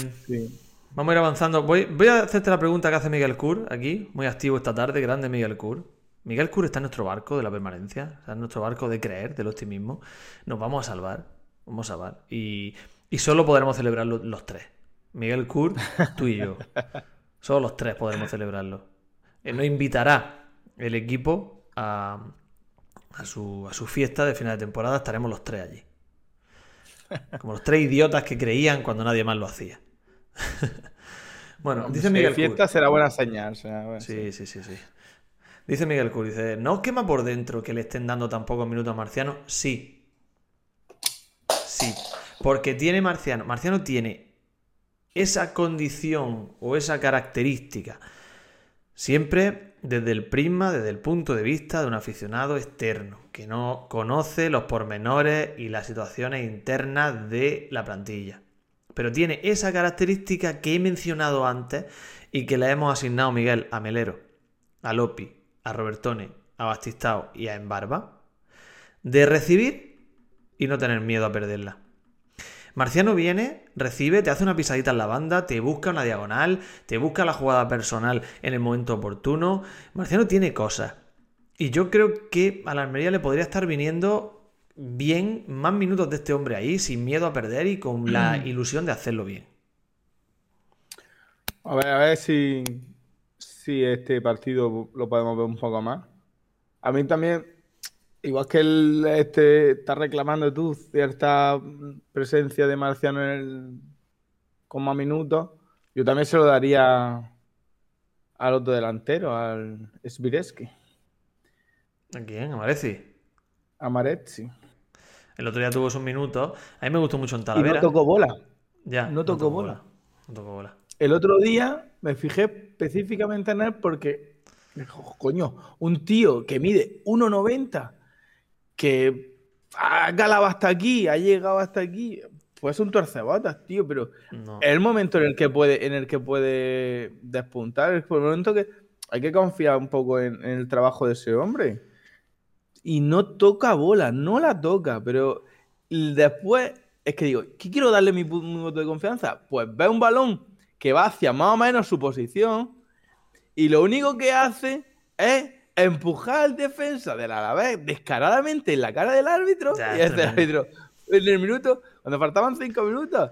vamos a ir avanzando. Voy, voy a hacerte la pregunta que hace Miguel Cur aquí, muy activo esta tarde, grande Miguel Cur. Miguel Cur está en nuestro barco de la permanencia, está en nuestro barco de creer, del optimismo. Nos vamos a salvar, vamos a salvar. Y, solo podremos celebrarlo los tres. Miguel Cur, tú y yo. [LAUGHS] Solo los tres podremos celebrarlo. Él nos invitará el equipo a, a, su, a su fiesta de final de temporada. Estaremos los tres allí. Como los tres idiotas que creían cuando nadie más lo hacía. [LAUGHS] bueno, dice Miguel. fiesta será buena señal. sí, sí, sí, sí. Dice Miguel Cur, dice, ¿no os quema por dentro que le estén dando tan pocos minutos a Marciano? Sí. Sí. Porque tiene Marciano. Marciano tiene esa condición o esa característica. Siempre desde el prisma, desde el punto de vista de un aficionado externo, que no conoce los pormenores y las situaciones internas de la plantilla. Pero tiene esa característica que he mencionado antes y que le hemos asignado Miguel a Melero, a Lopi, a Robertone, a Bastistao y a Embarba, de recibir y no tener miedo a perderla. Marciano viene, recibe, te hace una pisadita en la banda, te busca una diagonal, te busca la jugada personal en el momento oportuno. Marciano tiene cosas. Y yo creo que a la Almería le podría estar viniendo bien más minutos de este hombre ahí, sin miedo a perder y con la [CLEARS THROAT] ilusión de hacerlo bien. A ver, a ver si, si este partido lo podemos ver un poco más. A mí también, igual que él este, está reclamando tú cierta presencia de Marciano en el, con más minutos, yo también se lo daría al otro delantero, al Svireski. ¿A quién? ¿A Marezzi? A Marezzi. El otro día tuvo sus minutos. A mí me gustó mucho en Talavera. Y no tocó bola. Ya. No tocó, bola. No tocó bola. El otro día me fijé específicamente en él porque, coño, un tío que mide 1,90, que ha galado hasta aquí, ha llegado hasta aquí, pues un torcebotas, tío, pero es el momento en el que puede, en el que puede despuntar, es el momento que hay que confiar un poco en, el trabajo de ese hombre. Y no toca bola, no la toca, pero después es que digo, ¿qué quiero darle mi, mi voto de confianza? Pues ve un balón que va hacia más o menos su posición y lo único que hace es empujar al defensa del Alavés descaradamente en la cara del árbitro y este árbitro en el minuto, cuando faltaban cinco minutos,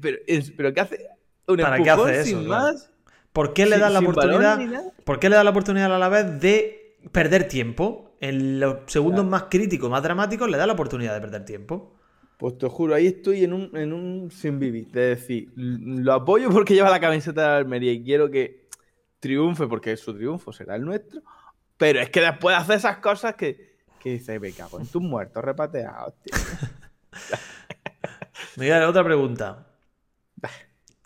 pero, pero ¿qué hace? Un ¿Para qué hace eso, sin más. ¿Por qué le da la oportunidad? ¿Por qué le da la oportunidad al Alavés de perder tiempo? En los segundos más críticos, más dramáticos, le da la oportunidad de perder tiempo. Pues te juro, ahí estoy en un, en un sin vivir. Es decir, lo apoyo porque lleva la camiseta de Almería y quiero que triunfe porque su triunfo será el nuestro. Pero es que después hace esas cosas que, que dice, me cago en tus muertos repateados, tío. [LAUGHS] Miguel, otra pregunta.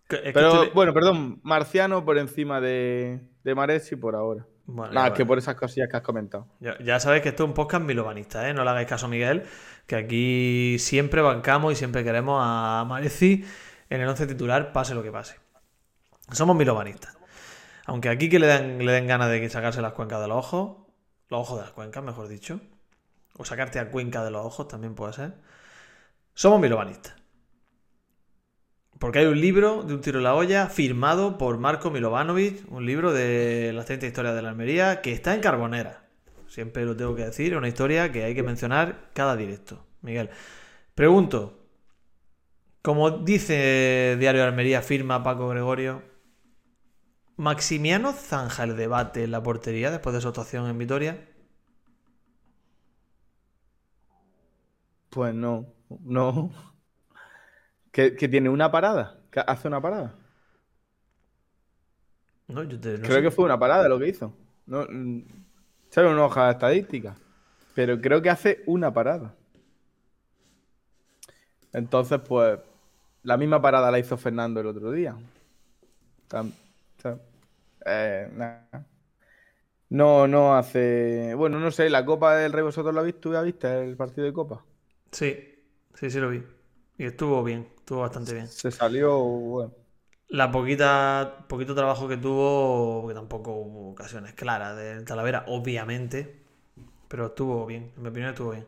Pero bueno, perdón, Marciano por encima de, de Maresi por ahora. Bueno, Nada, que por esas cosillas que has comentado. ya- ya sabéis que esto es un podcast milovanista, ¿eh? No le hagáis caso a Miguel, que aquí siempre bancamos y siempre queremos a Mareci en el once titular, pase lo que pase. Somos milovanistas. Aunque aquí que le den, le den ganas de sacarse las cuencas de los ojos, los ojos de las cuencas, mejor dicho, o sacarte a cuenca de los ojos también puede ser. Somos milovanistas. Porque hay un libro de un tiro en la olla firmado por Marco Milovanovic, un libro de las 30 historias de la Almería, que está en Carbonera. Siempre lo tengo que decir, una historia que hay que mencionar cada directo. Miguel, pregunto, como dice Diario de Almería, firma Paco Gregorio, ¿Maximiano zanja el debate en la portería después de su actuación en Vitoria? Pues no, no. ¿Que, que tiene una parada? ¿Que hace una parada? No, yo te- no creo sé. que fue una parada lo que hizo. No, mm, sale una hoja de estadística. Pero creo que hace una parada. Entonces, pues, la misma parada la hizo Fernando el otro día. Tam- tam- eh. No, no hace. Bueno, no sé, la Copa del Rey, ¿vosotros la viste? ¿Tú ya viste el partido de Copa? Sí, sí, sí lo vi. Y estuvo bien, estuvo bastante bien. Se salió, bueno. La poquita, poquito trabajo que tuvo, porque tampoco hubo ocasiones claras de Talavera, obviamente, pero estuvo bien, en mi opinión estuvo bien.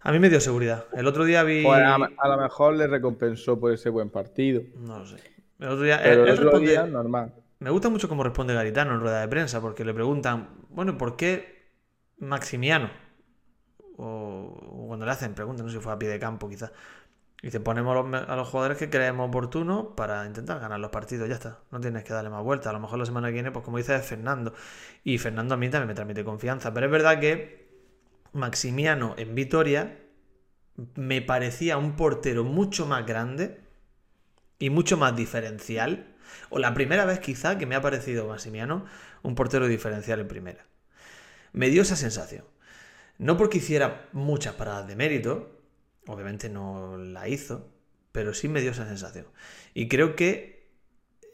A mí me dio seguridad. El otro día vi... Pues a, a lo mejor le recompensó por ese buen partido. No lo sé. El otro día... Pero él- el él otro responde- día, normal. Me gusta mucho cómo responde Garitano en rueda de prensa, porque le preguntan, bueno, ¿por qué Maximiano? O, o cuando le hacen preguntas, no sé si fue a pie de campo quizás. Ponemos a los, me- a los jugadores que creemos oportunos para intentar ganar los partidos, ya está. No tienes que darle más vueltas. A lo mejor la semana que viene, pues como dices, es Fernando. Y Fernando a mí también me transmite confianza. Pero es verdad que Maximiano en Vitoria me parecía un portero mucho más grande y mucho más diferencial. O la primera vez quizá que me ha parecido Maximiano un portero diferencial en primera. Me dio esa sensación. No porque hiciera muchas paradas de mérito, obviamente no la hizo, pero sí me dio esa sensación. Y creo que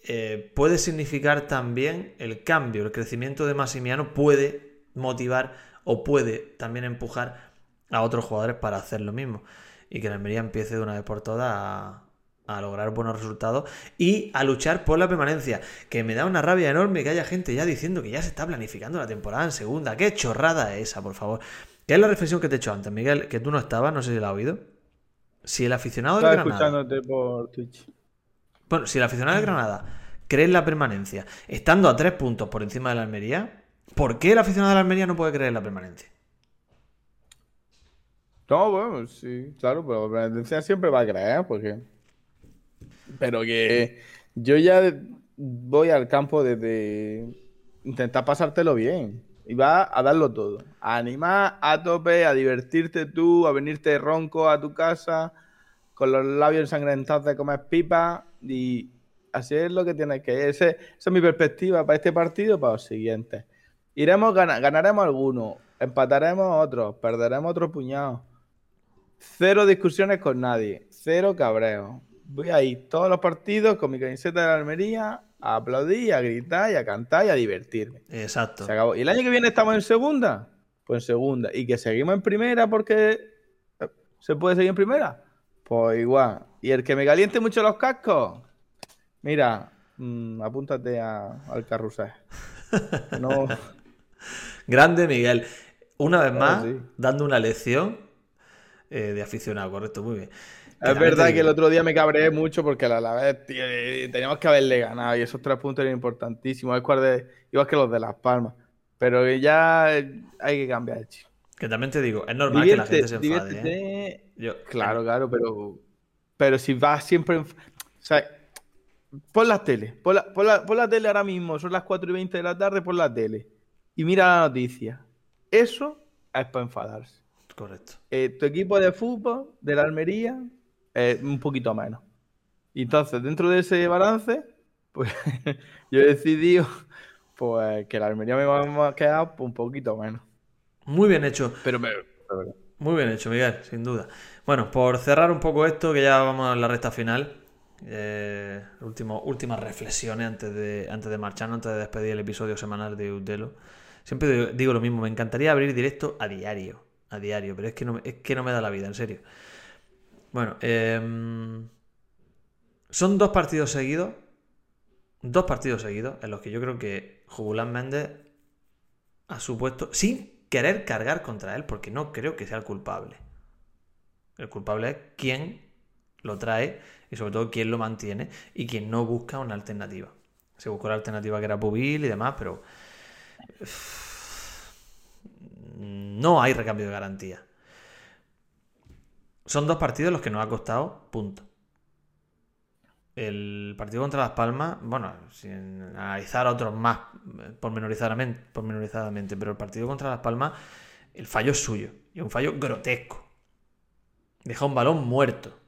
eh, puede significar también el cambio, el crecimiento de Maximiano puede motivar o puede también empujar a otros jugadores para hacer lo mismo. Y que la Almería empiece de una vez por todas a, a lograr buenos resultados y a luchar por la permanencia. Que me da una rabia enorme que haya gente ya diciendo que ya se está planificando la temporada en segunda. Qué chorrada es esa, por favor. Que es la reflexión que te he hecho antes, Miguel, que tú no estabas, no sé si la has oído. Si el aficionado Estaba Granada. escuchándote por Twitch. Bueno, si el aficionado del Granada cree en la permanencia, estando a tres puntos por encima de la Almería, ¿por qué el aficionado de la Almería no puede creer en la permanencia? No, bueno, sí, claro, pero la tendencia siempre va a creer, porque. Pero que yo ya voy al campo desde intentar pasártelo bien. Y va a darlo todo. A animar a tope, a divertirte tú, a venirte ronco a tu casa, con los labios ensangrentados de comer pipa. Y así es lo que tienes que. Ese- esa es mi perspectiva para este partido, para los siguientes. Iremos, gana- ganaremos algunos, empataremos otros, perderemos otro puñado. Cero discusiones con nadie, cero cabreo. Voy a ir todos los partidos con mi camiseta de la Almería a aplaudir, a gritar y a cantar y a divertirme. Exacto. Se acabó. ¿Y el año que viene estamos en segunda? Pues en segunda. ¿Y que seguimos en primera porque eh, se puede seguir en primera? Pues igual. ¿Y el que me caliente mucho los cascos? Mira, mm, apúntate a- al carrusel. [LAUGHS] No, Grande Miguel. Una vez más, sí. dando una lección eh, de aficionado, correcto, muy bien. Es verdad que el otro día me cabreé mucho porque a la vez teníamos que haberle ganado y esos tres puntos eran importantísimos, es cual de- igual que los de Las Palmas. Pero ya eh, hay que cambiar el chip. Que también te digo, es normal que la gente se enfade. ¿eh? Yo- Claro, claro, pero, pero si vas siempre. en- O sea, pon la tele, pon la, pon la- pon la tele ahora mismo, son las 4 y 20 de la tarde, pon la tele y mira la noticia. Eso es para enfadarse. Correcto. Eh, tu equipo de fútbol de la Almería, eh, un poquito menos. Y entonces, dentro de ese balance, pues [LAUGHS] yo he decidido pues, que la Almería me va a quedar un poquito menos. Muy bien hecho. Pero. Muy bien hecho, Miguel, sin duda. Bueno, por cerrar un poco esto, que ya vamos a la recta final, eh, último, últimas reflexiones antes de, antes de marchar, antes de despedir el episodio semanal de Udelo. Siempre digo, digo lo mismo, me encantaría abrir directo a diario, a diario, pero es que no, es que no me da la vida, en serio. Bueno, em, son dos partidos seguidos, dos partidos seguidos en los que yo creo que Jugulán Méndez ha supuesto, sin querer cargar contra él, porque no creo que sea el culpable. El culpable es quien lo trae y sobre todo quién lo mantiene y quien no busca una alternativa. Se buscó la alternativa que era Pubil y demás, pero no hay recambio de garantía. Son dos partidos los que nos ha costado punto. El partido contra Las Palmas, bueno, sin analizar otros más pormenorizadamente, pormenorizadamente, pero el partido contra Las Palmas, el fallo es suyo. Y un fallo grotesco. Deja un balón muerto.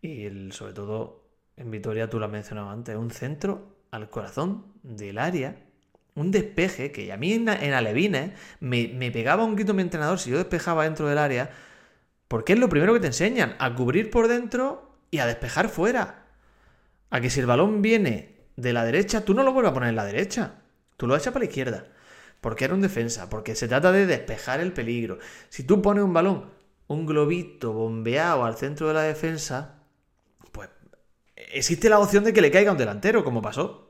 Y el, sobre todo en Vitoria, tú lo has mencionado antes, un centro al corazón del área, un despeje que a mí en, en Alevines me, me, pegaba un grito mi entrenador si yo despejaba dentro del área, porque es lo primero que te enseñan, a cubrir por dentro y a despejar fuera. A que si el balón viene de la derecha, tú no lo vuelves a poner en la derecha, tú lo echas para la izquierda. Porque era un defensa, porque se trata de despejar el peligro. Si tú pones un balón, un globito bombeado al centro de la defensa, existe la opción de que le caiga un delantero, como pasó.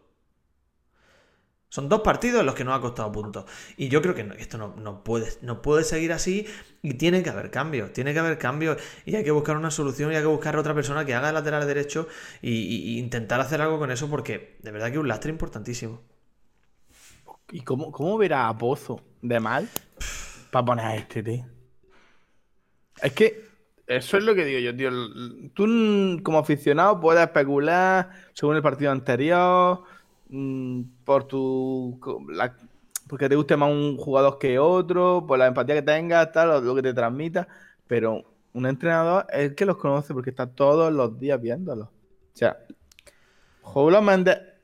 Son dos partidos en los que no ha costado puntos. Y yo creo que esto no, puede, no puede seguir así y tiene que haber cambios. Tiene que haber cambios y hay que buscar una solución y hay que buscar otra persona que haga el lateral derecho y, intentar hacer algo con eso porque de verdad que es un lastre importantísimo. ¿Y cómo, cómo verá a Pozo de mal para poner a este, tío? Es que eso es lo que digo yo, tío. Tú, como aficionado, puedes especular según el partido anterior, mm, por tu. porque te guste más un jugador que otro, por la empatía que tengas, tal, lo que te transmita. Pero un entrenador es el que los conoce porque está todos los días viéndolos. O sea,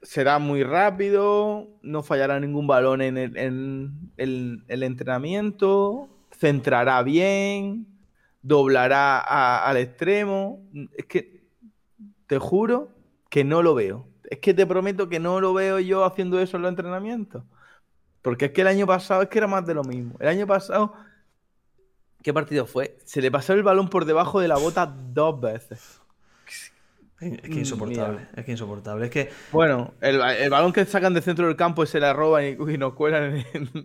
será muy rápido, no fallará ningún balón en el entrenamiento, centrará bien doblará al extremo. Es que te juro que no lo veo. Es que te prometo que no lo veo yo haciendo eso en los entrenamientos. Porque es que el año pasado es que era más de lo mismo. El año pasado, ¿qué partido fue? Se le pasó el balón por debajo de la bota dos veces. Es que insoportable, es que insoportable. Es que. Bueno, el, balón que sacan de centro del campo y se la roban y, nos cuelan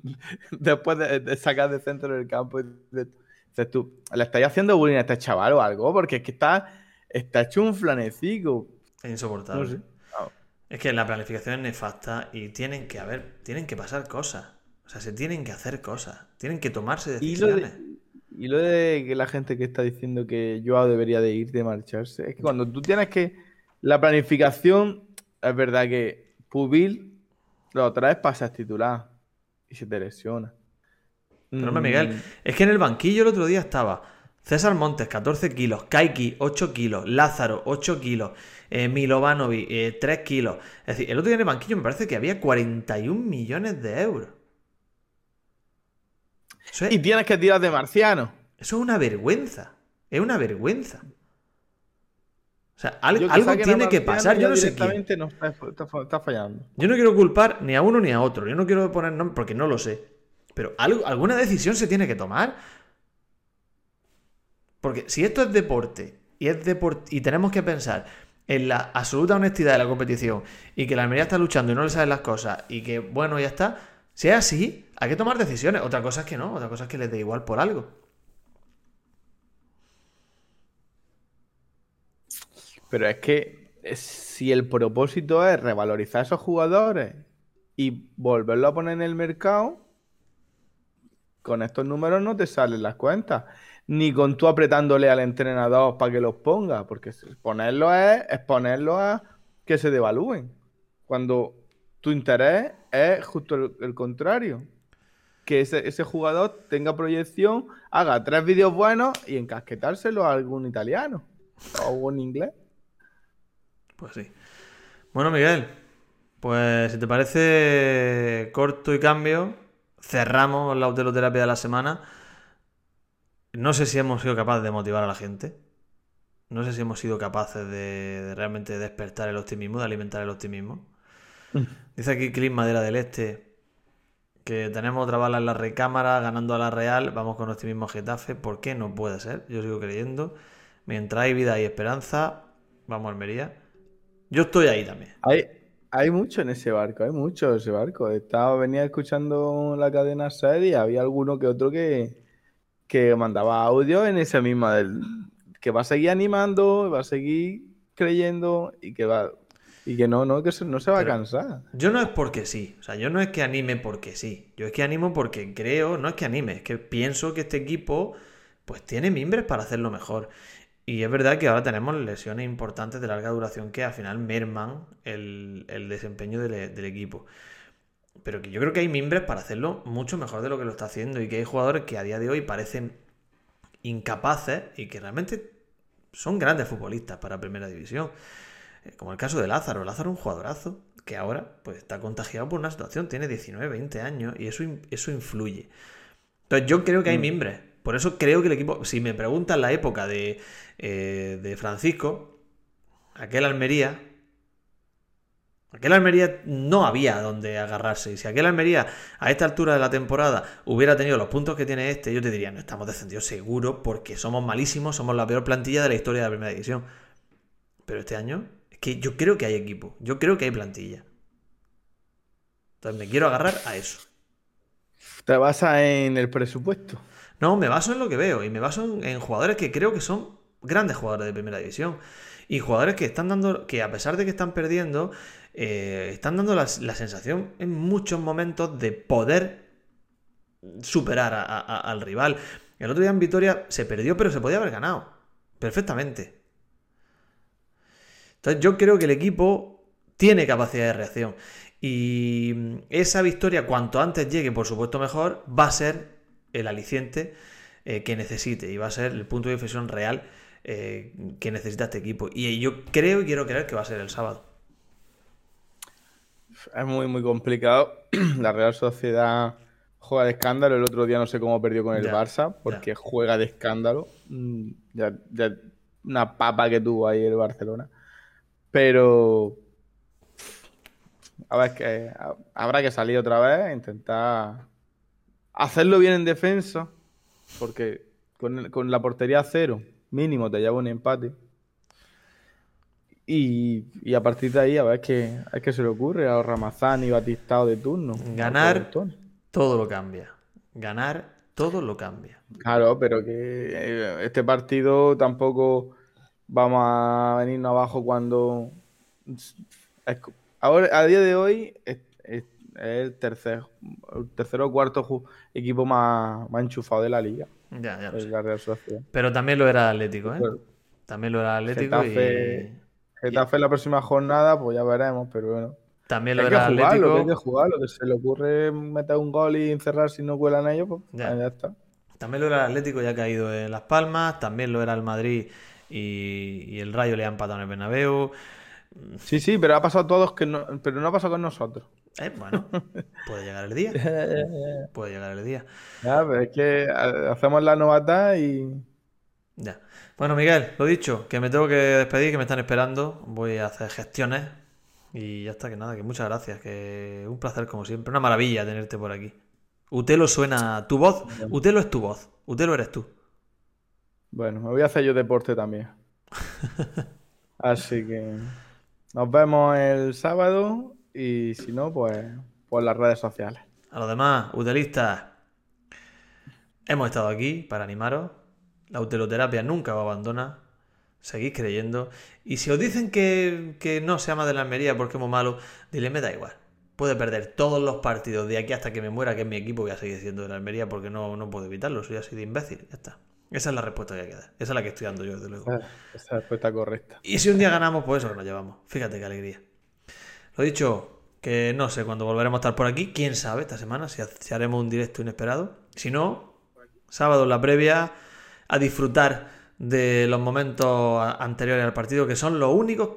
[LAUGHS] después de, sacar de centro del campo. Entonces tú, ¿le estáis haciendo bullying a este chaval o algo? Porque es que está, está hecho un flanecico. Es insoportable. Es que la planificación es nefasta y tienen que haber, tienen que pasar cosas. O sea, se tienen que hacer cosas. Tienen que tomarse decisiones. Y lo de, que la gente que está diciendo que Joao debería de ir, de marcharse, es que cuando tú tienes que... La planificación, es verdad que Pubil lo traes para ser titular y se te lesiona. Pero Miguel, mm. es que en el banquillo el otro día estaba César Montes, 14 kilos, Kaiki, 8 kilos, Lázaro, 8 kilos, eh, Milovanovic, 3 eh, kilos. Es decir, el otro día en el banquillo me parece que había 41 millones de euros. y tienes que tirar de marciano. Eso es una vergüenza. Es una vergüenza. O sea, algo, tiene que pasar. Yo no sé quién. No está, fallando. Yo no quiero culpar ni a uno ni a otro. Yo no quiero poner nombre porque no lo sé. Pero alguna decisión se tiene que tomar. Porque si esto es deporte y, es y tenemos que pensar en la absoluta honestidad de la competición y que la Almería está luchando y no le saben las cosas y que, bueno, ya está, si es así, hay que tomar decisiones. Otra cosa es que no, otra cosa es que les dé igual por algo. Pero es que si el propósito es revalorizar a esos jugadores y volverlo a poner en el mercado, con estos números no te salen las cuentas. Ni con tú apretándole al entrenador para que los ponga, porque ponerlo es, es ponerlo a que se devalúen. Cuando tu interés es justo el, contrario. Que ese, jugador tenga proyección, haga tres vídeos buenos y encasquetárselo a algún italiano o algún inglés. Pues sí. Bueno, Miguel, pues si te parece corto y cambio, cerramos la autoterapia de la semana. No sé si hemos sido capaces de motivar a la gente. no sé si hemos sido capaces de, de realmente despertar el optimismo, de alimentar el optimismo. Dice aquí Clint Madera del Este que tenemos otra bala en la recámara ganando a la Real, vamos con optimismo Getafe, ¿por qué no puede ser? Yo sigo creyendo. Mientras hay vida y esperanza, vamos a Almería. Yo estoy ahí también. Hay, hay mucho en ese barco, hay mucho en ese barco. Estaba, venía escuchando la cadena SED y había alguno que otro que, que mandaba audio en esa misma del que va a seguir animando, va a seguir creyendo y que va y que no, no, que no se va Pero a cansar. Yo no es porque sí, o sea, yo no es que anime porque sí, yo es que animo porque creo, no es que anime, es que pienso que este equipo pues tiene mimbres para hacerlo mejor. Y es verdad que ahora tenemos lesiones importantes de larga duración que al final merman el, el desempeño del, del equipo. Pero que yo creo que hay mimbres para hacerlo mucho mejor de lo que lo está haciendo y que hay jugadores que a día de hoy parecen incapaces y que realmente son grandes futbolistas para Primera División. Eh, Como el caso de Lázaro. Lázaro es un jugadorazo que ahora pues, está contagiado por una situación. Tiene 19, 20 años y eso, eso influye. Entonces yo creo que hay mimbres. Por eso creo que el equipo, si me preguntan la época de, eh, de Francisco, aquel Almería, aquel Almería no había donde agarrarse. Y si aquel Almería a esta altura de la temporada hubiera tenido los puntos que tiene este, yo te diría, no estamos descendidos seguro porque somos malísimos, somos la peor plantilla de la historia de la primera división. Pero este año, es que yo creo que hay equipo, yo creo que hay plantilla. Entonces me quiero agarrar a eso. Te basas en el presupuesto. No, me baso en lo que veo y me baso en, en jugadores que creo que son grandes jugadores de primera división. Y jugadores que están dando, que a pesar de que están perdiendo, eh, están dando la, sensación en muchos momentos de poder superar al rival. El otro día en Vitoria se perdió, pero se podía haber ganado. Perfectamente. Entonces yo creo que el equipo tiene capacidad de reacción. Y esa victoria, cuanto antes llegue, por supuesto mejor, va a ser el aliciente eh, que necesite y va a ser el punto de inflexión real eh, que necesita este equipo. Y yo creo y quiero creer que va a ser el sábado. Es muy, muy complicado. [CLEARS THROAT] La Real Sociedad juega de escándalo. El otro día no sé cómo perdió con el Barça, porque juega de escándalo. Mm, Ya, ya una papa que tuvo ahí el Barcelona. Pero a ver, que ha- habrá que salir otra vez e intentar hacerlo bien en defensa, porque con, con la portería a cero, mínimo te lleva un empate. Y, y a partir de ahí, a ver qué, a ver qué se le ocurre a Ramazán y Batistao de turno. Ganar. Todo lo cambia. Ganar, todo lo cambia. Claro, pero que eh, este partido tampoco vamos a venirnos abajo cuando. es Ahora, a día de hoy, es, es- es el tercer, el tercero o cuarto equipo más, más enchufado de la liga, Ya, ya lo es sé. Pero también lo era Atlético, ¿eh? También lo era Atlético y Getafe, Getafe la próxima jornada, pues ya veremos, pero bueno. también lo Hay que era jugarlo, que Atlético. hay que jugarlo, que se le ocurre meter un gol y encerrar si no cuelan ellos, pues Ya. ya está. También lo era el Atlético, ya ha caído en Las Palmas. También lo era el Madrid y, y el Rayo le ha empatado en el Bernabéu. Sí, sí, pero ha pasado a todos, que no, pero no ha pasado con nosotros. Eh, bueno, [LAUGHS] puede llegar el día. Puede llegar el día. Ya, pero es que ha- hacemos la novata y. Ya. Bueno, Miguel, lo dicho, que me tengo que despedir, que me están esperando. Voy a hacer gestiones. Y ya está, que nada, que muchas gracias. Que un placer como siempre. Una maravilla tenerte por aquí. Utelo suena tu voz. Utelo es tu voz. Utelo eres tú. Bueno, me voy a hacer yo deporte también. [LAUGHS] Así que nos vemos el sábado y si no, pues por las redes sociales. A los demás, utelistas, hemos estado aquí para animaros. La uteloterapia nunca os abandona. Seguís creyendo. Y si os dicen que, que no se ama de la Almería porque es muy malo, dile, me da igual. Puede perder todos los partidos de aquí hasta que me muera, que es mi equipo, voy a seguir siendo de la Almería porque no, no puedo evitarlo. Soy así de imbécil. Ya está. Esa es la respuesta que hay que dar. Esa es la que estoy dando yo, desde luego. Esa es la respuesta correcta. Y si un día ganamos, pues eso que nos llevamos. Fíjate qué alegría. Lo dicho, que no sé cuándo volveremos a estar por aquí. Quién sabe esta semana si haremos un directo inesperado. Si no, sábado en la previa a disfrutar de los momentos anteriores al partido, que son los únicos que